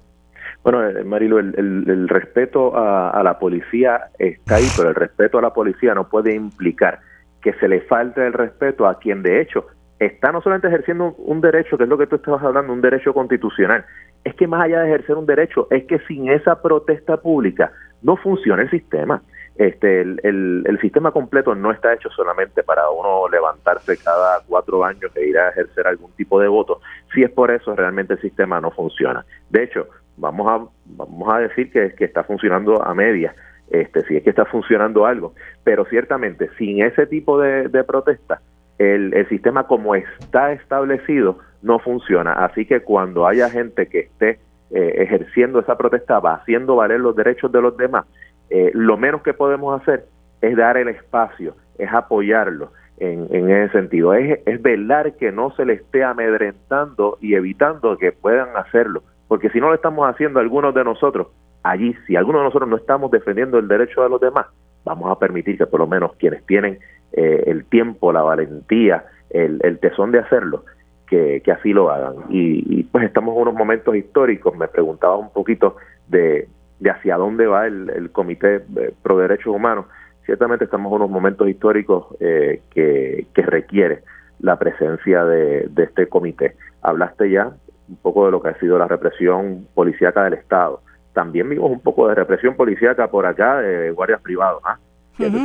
Bueno, eh, Marilo, el, el, respeto a, la policía está ahí, pero el respeto a la policía no puede implicar que se le falte el respeto a quien de hecho está no solamente ejerciendo un, derecho, que es lo que tú estabas hablando, un derecho constitucional, es que más allá de ejercer un derecho, es que sin esa protesta pública no funciona el sistema. Este, el, el, sistema completo no está hecho solamente para uno levantarse cada cuatro años e ir a ejercer algún tipo de voto. Si es por eso, realmente el sistema no funciona. De hecho, vamos a, vamos a decir que, que está funcionando a media, este, si es que está funcionando algo, pero ciertamente sin ese tipo de, de protesta, el, el sistema como está establecido no funciona. Así que cuando haya gente que esté eh, ejerciendo esa protesta, va haciendo valer los derechos de los demás, eh, lo menos que podemos hacer es dar el espacio, es apoyarlo en, en ese sentido, es, es velar que no se le esté amedrentando y evitando que puedan hacerlo, porque si no lo estamos haciendo algunos de nosotros, allí, si algunos de nosotros no estamos defendiendo el derecho de los demás, vamos a permitir que por lo menos quienes tienen eh, el tiempo, la valentía, el, tesón de hacerlo, que, así lo hagan. Y, pues estamos en unos momentos históricos. Me preguntaba un poquito de, de hacia dónde va el, Comité Pro Derechos Humanos. Ciertamente estamos en unos momentos históricos eh, que, requiere la presencia de este comité. Hablaste ya un poco de lo que ha sido la represión policíaca del Estado. También vimos un poco de represión policíaca por acá de guardias privados. ¿ah?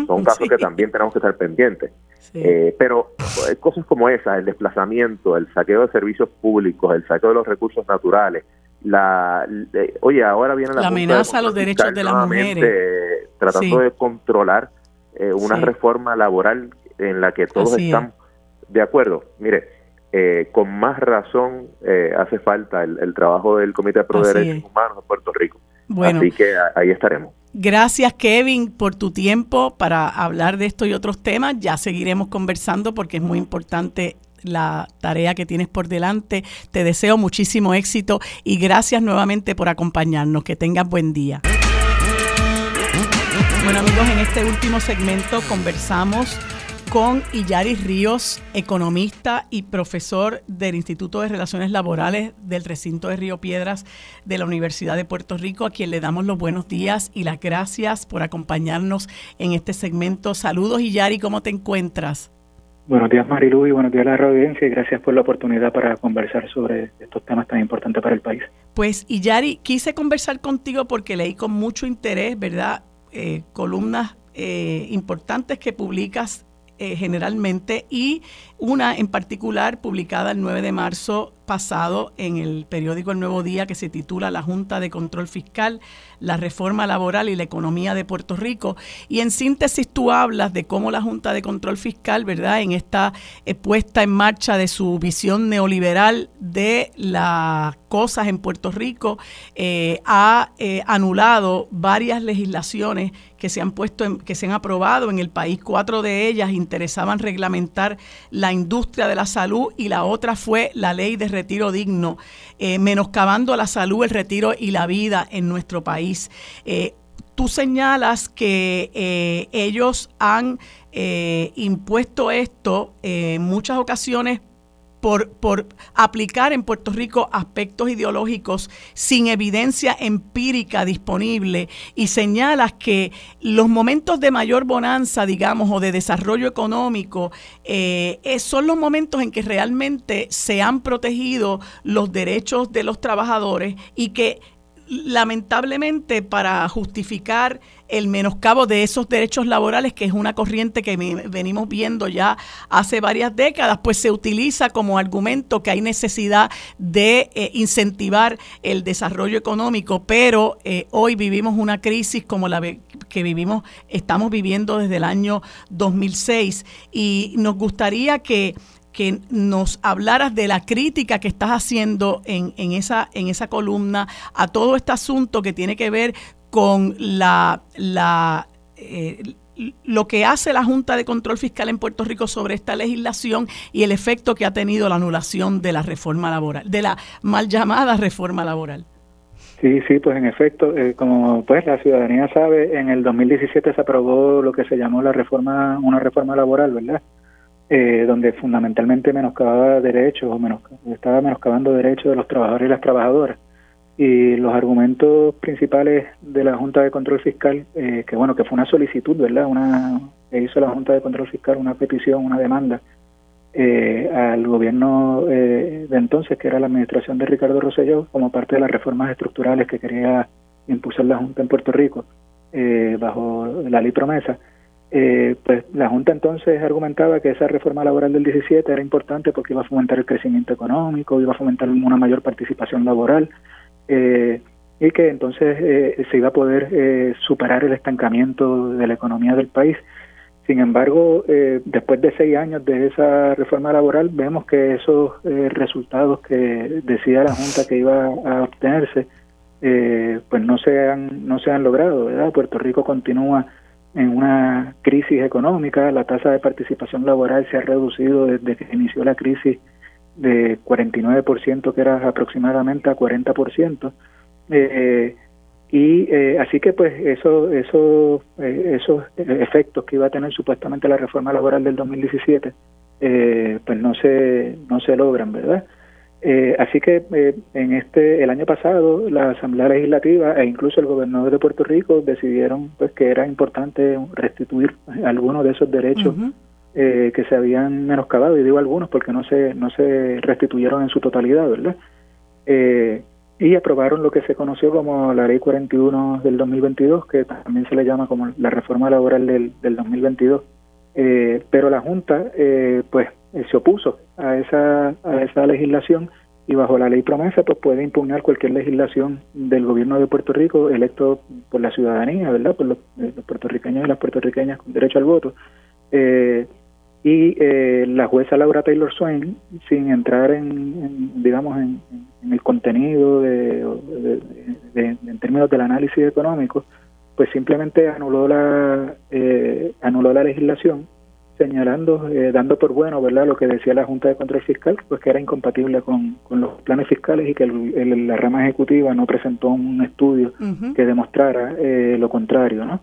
son casos que también tenemos que estar pendientes. Eh, pero eh, cosas como esas, el desplazamiento, el saqueo de servicios públicos, el saqueo de los recursos naturales, la, oye, ahora viene la, amenaza a los derechos de las mujeres. tratando de controlar eh, una reforma laboral en la que todos están de acuerdo. Mire, con más razón hace falta el, trabajo del Comité Pro Derechos Humanos de Puerto Rico. Así que ahí estaremos. Gracias Kevin por tu tiempo para hablar de esto y otros temas. Ya seguiremos conversando porque es muy importante la tarea que tienes por delante. Te deseo muchísimo éxito y gracias nuevamente por acompañarnos. Que tengas buen día. Bueno amigos, en este último segmento conversamos con Illaris Ríos, economista y profesor del Instituto de Relaciones Laborales del recinto de Río Piedras de la Universidad de Puerto Rico, a quien le damos los buenos días y las gracias por acompañarnos en este segmento. Saludos Illari, ¿cómo te encuentras? Buenos días Marilu y buenos días a la audiencia y gracias por la oportunidad para conversar sobre estos temas tan importantes para el país. Pues Iyari, quise conversar contigo porque leí con mucho interés, ¿verdad? Eh, columnas eh, importantes que publicas eh, generalmente y una en particular publicada el 9 de marzo pasado en el periódico El Nuevo Día que se titula La Junta de Control Fiscal, la reforma laboral y la economía de Puerto Rico. Y en síntesis tú hablas de cómo la Junta de Control Fiscal, ¿verdad? En esta eh, puesta en marcha de su visión neoliberal de las cosas en Puerto Rico, eh, ha eh, anulado varias legislaciones que se han puesto que se han aprobado en el país. Cuatro de ellas interesaban reglamentar la industria de la salud y la otra fue la ley de retiro digno, eh, menoscabando la salud, el retiro y la vida en nuestro país. Eh, tú señalas que eh, ellos han impuesto esto en muchas ocasiones por, por, aplicar en Puerto Rico aspectos ideológicos sin evidencia empírica disponible y señalas que los momentos de mayor bonanza, digamos, o de desarrollo económico, eh, son los momentos en que realmente se han protegido los derechos de los trabajadores y que lamentablemente para justificar el menoscabo de esos derechos laborales, que es una corriente que venimos viendo ya hace varias décadas, pues se utiliza como argumento que hay necesidad de eh, incentivar el desarrollo económico, pero eh, hoy vivimos una crisis como la que vivimos, estamos viviendo desde el año 2006 y nos gustaría que que nos hablaras de la crítica que estás haciendo en, en, esa, en esa columna a todo este asunto que tiene que ver con la, la eh, lo que hace la Junta de Control Fiscal en Puerto Rico sobre esta legislación y el efecto que ha tenido la anulación de la reforma laboral, de la mal llamada reforma laboral. Sí, sí, pues en efecto, eh, como pues la ciudadanía sabe, en el 2017 se aprobó lo que se llamó la reforma, una reforma laboral, ¿verdad? Eh, donde fundamentalmente menoscababa derechos o menos, estaba menoscabando derechos de los trabajadores y las trabajadoras. Y los argumentos principales de la Junta de Control Fiscal, eh, que bueno, que fue una solicitud, ¿verdad? Una, que hizo la Junta de Control Fiscal una petición, una demanda eh, al gobierno eh, de entonces, que era la administración de Ricardo Rosselló, como parte de las reformas estructurales que quería impulsar la Junta en Puerto Rico, bajo la ley promesa eh, pues la Junta entonces argumentaba que esa reforma laboral del 17 era importante porque iba a fomentar el crecimiento económico, iba a fomentar una mayor participación laboral eh, y que entonces eh, se iba a poder eh, superar el estancamiento de la economía del país. Sin embargo, después de seis años de esa reforma laboral, vemos que esos resultados que decía la Junta que iba a obtenerse, pues no se han no se han logrado. ¿verdad? Puerto Rico continúa en una crisis económica, la tasa de participación laboral se ha reducido desde que inició la crisis de 49%, que era aproximadamente a 40%. Eh, y eh, así que pues eso, eso, eh, esos efectos que iba a tener supuestamente la reforma laboral del 2017 pues no se, no se logran, ¿verdad? Así que en este el año pasado la Asamblea Legislativa e incluso el gobernador de Puerto Rico decidieron pues que era importante restituir algunos de esos derechos eh, que se habían menoscabado, y digo algunos porque no se, no se restituyeron en su totalidad, ¿verdad? Eh, y aprobaron lo que se conoció como la Ley 41 del 2022, que también se le llama como la reforma laboral del, del 2022. Eh, pero la Junta, eh, se opuso a esa, a esa legislación y bajo la ley promesa, pues puede impugnar cualquier legislación del gobierno de Puerto Rico electo por la ciudadanía, ¿verdad? Por los, los puertorriqueños y las puertorriqueñas con derecho al voto. Eh, y eh, la jueza Laura Taylor Swain, sin entrar en, digamos, en, el contenido de, en términos del análisis económico, pues simplemente anuló la eh, anuló la legislación, señalando, eh, dando por bueno, verdad, lo que decía la Junta de Control Fiscal, pues que era incompatible con, los planes fiscales y que la rama ejecutiva no presentó un estudio que demostrara lo contrario, ¿no?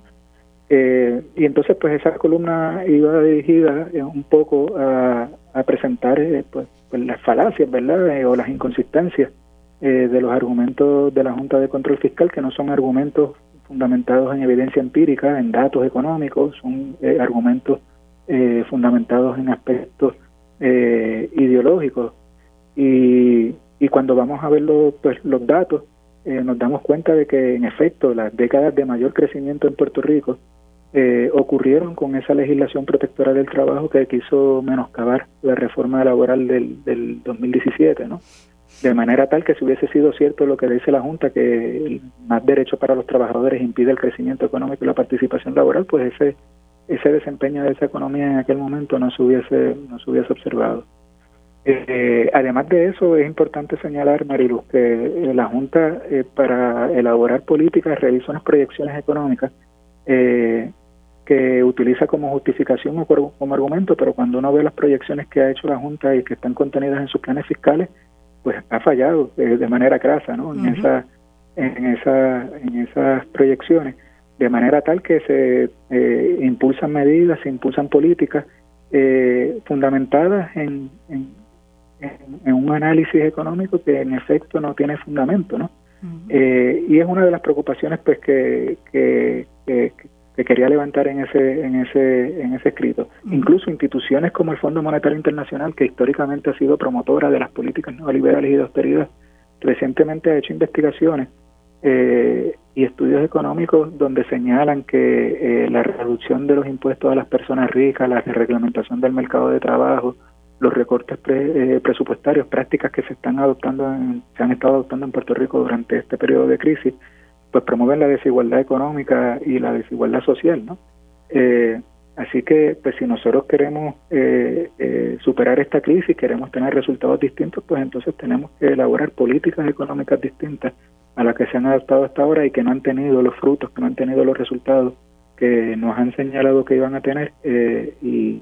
Eh, y entonces pues esa columna iba dirigida eh, un poco a, presentar eh, pues, pues, las falacias, ¿verdad? o las inconsistencias de los argumentos de la Junta de Control Fiscal, que no son argumentos fundamentados en evidencia empírica, en datos económicos, son argumentos fundamentados en aspectos ideológicos. Y, y cuando vamos a ver pues, los datos, nos damos cuenta de que en efecto las décadas de mayor crecimiento en Puerto Rico eh, ocurrieron con esa legislación protectora del trabajo que quiso menoscabar la reforma laboral del, del 2017, ¿no? De manera tal que si hubiese sido cierto lo que dice la Junta, que más derecho para los trabajadores impide el crecimiento económico y la participación laboral, pues ese ese desempeño de esa economía en aquel momento no se hubiese, no se hubiese observado. Eh, además de eso, es importante señalar, Mariluz, que la Junta eh, para elaborar políticas realiza unas proyecciones económicas eh, que utiliza como justificación o como argumento, pero cuando uno ve las proyecciones que ha hecho la Junta y que están contenidas en sus planes fiscales, pues ha fallado eh, de manera crasa ¿no? en, esa, en, esa, en esas proyecciones, de manera tal que se eh, impulsan medidas, se impulsan políticas eh, fundamentadas en, en, un análisis económico que en efecto no tiene fundamento. ¿no? y es una de las preocupaciones pues que, que, que, que quería levantar en ese en ese en ese escrito. Incluso instituciones como el Fondo Monetario Internacional, que históricamente ha sido promotora de las políticas neoliberales y de austeridad, recientemente ha hecho investigaciones eh, y estudios económicos donde señalan que eh, la reducción de los impuestos a las personas ricas, la reglamentación del mercado de trabajo, los recortes eh, presupuestarios, prácticas que se están adoptando, se han estado adoptando en Puerto Rico durante este periodo de crisis, pues promueven la desigualdad económica y la desigualdad social, ¿no? Eh, así que, pues si nosotros queremos eh, eh, superar esta crisis, queremos tener resultados distintos, pues entonces tenemos que elaborar políticas económicas distintas a las que se han adoptado hasta ahora y que no han tenido los frutos, que no han tenido los resultados que nos han señalado que iban a tener y,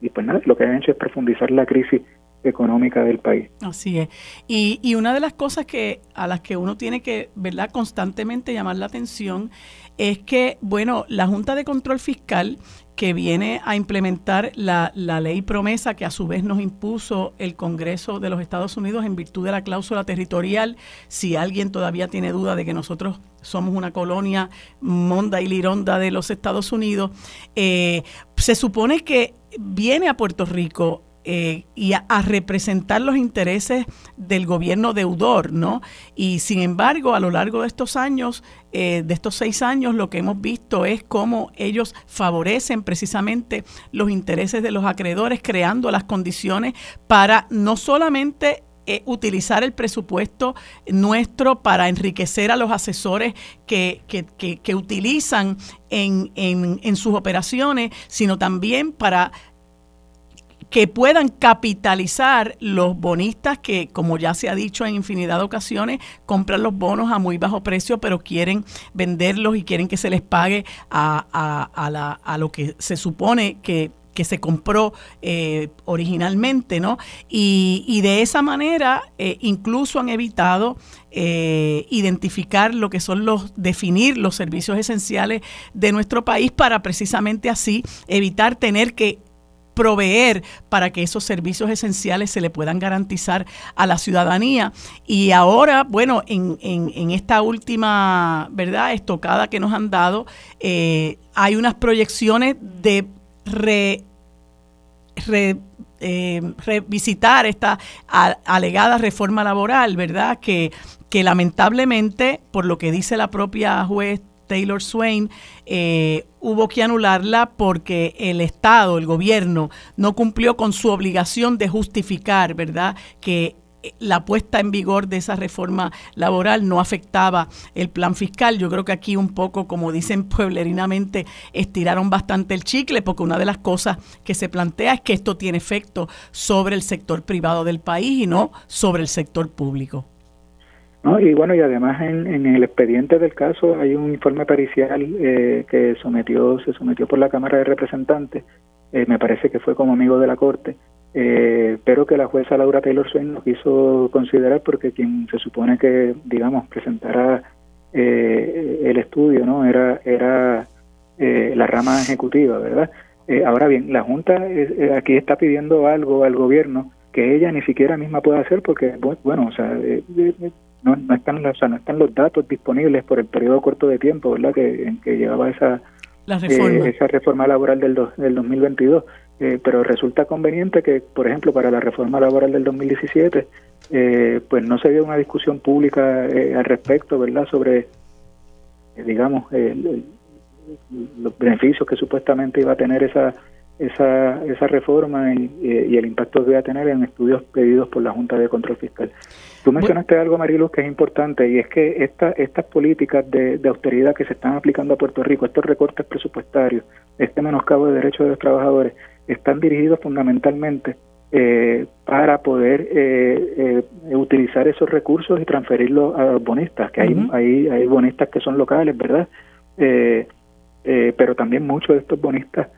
y pues nada, lo que han hecho es profundizar la crisis económica del país. Así es. Y, y una de las cosas que a las que uno tiene que, ¿verdad?, constantemente llamar la atención es que, bueno, la Junta de Control Fiscal que viene a implementar la, la, ley promesa que a su vez nos impuso el Congreso de los Estados Unidos en virtud de la cláusula territorial. Si alguien todavía tiene duda de que nosotros somos una colonia monda y lironda de los Estados Unidos, eh, se supone que viene a Puerto Rico eh, y a, representar los intereses del gobierno deudor, ¿no? Y sin embargo, a lo largo de estos años, eh, de estos seis años, lo que hemos visto es cómo ellos favorecen precisamente los intereses de los acreedores, creando las condiciones para no solamente eh, utilizar el presupuesto nuestro para enriquecer a los asesores que, que, utilizan en, en, en, sus operaciones, sino también para que puedan capitalizar los bonistas que, como ya se ha dicho en infinidad de ocasiones, compran los bonos a muy bajo precio, pero quieren venderlos y quieren que se les pague a, a, a, lo que se supone que que se compró eh, originalmente, ¿no? Y, y, de esa manera eh, incluso han evitado eh, identificar lo que son los, definir los servicios esenciales de nuestro país para precisamente así evitar tener que proveer para que esos servicios esenciales se le puedan garantizar a la ciudadanía. Y ahora, bueno, en, en, esta última, ¿verdad?, estocada que nos han dado, eh, hay unas proyecciones de re, eh, revisitar esta alegada reforma laboral, ¿verdad? Que, que lamentablemente, por lo que dice la propia juez Taylor Swain, eh, hubo que anularla porque el Estado, el gobierno, no cumplió con su obligación de justificar, ¿verdad?, que la puesta en vigor de esa reforma laboral no afectaba el plan fiscal. Yo creo que aquí un poco, como dicen pueblerinamente, estiraron bastante el chicle, porque una de las cosas que se plantea es que esto tiene efecto sobre el sector privado del país y no sobre el sector público. Y bueno, y además en, el expediente del caso hay un informe pericial eh, que sometió, se sometió por la Cámara de Representantes, eh, me parece que fue como amigo de la Corte, eh, pero que la jueza Laura Taylor Swain no quiso considerar porque quien se supone que, digamos, presentara eh, el estudio, ¿no? Era, era la rama ejecutiva, ¿verdad? ahora bien, la Junta aquí está pidiendo algo al gobierno que ella ni siquiera misma puede hacer porque, bueno, o sea, no, no, están, o sea, no están los datos disponibles por el periodo corto de tiempo, ¿verdad? Que, en que llevaba esa, esa reforma laboral del, del 2022. Eh, pero resulta conveniente que, por ejemplo, para la reforma laboral del 2017, eh, pues no se dio una discusión pública eh, al respecto, ¿verdad?, sobre, digamos, los beneficios que supuestamente iba a tener esa esa, esa reforma y, el impacto que iba a tener en estudios pedidos por la Junta de Control Fiscal. Tú mencionaste algo, Mariluz, que es importante, y es que esta, estas políticas de, de austeridad que se están aplicando a Puerto Rico, estos recortes presupuestarios, este menoscabo de derechos de los trabajadores, están dirigidos fundamentalmente eh, para poder eh, eh, utilizar esos recursos y transferirlos a los bonistas, que hay, hay, hay bonistas que son locales, ¿verdad? pero también muchos de estos bonistas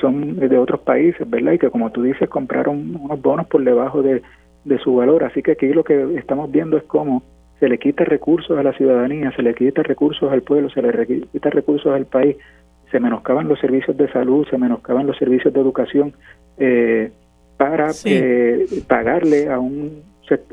son de otros países, ¿verdad? Y que como tú dices, compraron unos bonos por debajo de, de su valor. Así que aquí lo que estamos viendo es cómo se le quita recursos a la ciudadanía, se le quita recursos al pueblo, se le quita recursos al país se menoscaban los servicios de salud, se menoscaban los servicios de educación eh, para eh, pagarle a un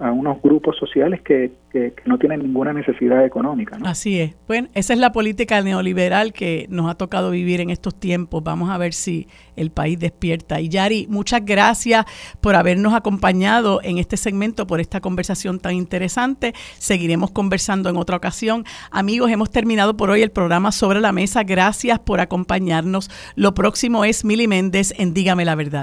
a unos grupos sociales que, que, no tienen ninguna necesidad económica. Así es. Bueno, esa es la política neoliberal que nos ha tocado vivir en estos tiempos. Vamos a ver si el país despierta. Y Yari, muchas gracias por habernos acompañado en este segmento, por esta conversación tan interesante. Seguiremos conversando en otra ocasión. Amigos, hemos terminado por hoy el programa Sobre la Mesa. Gracias por acompañarnos. Lo próximo es Mili Méndez en Dígame la Verdad.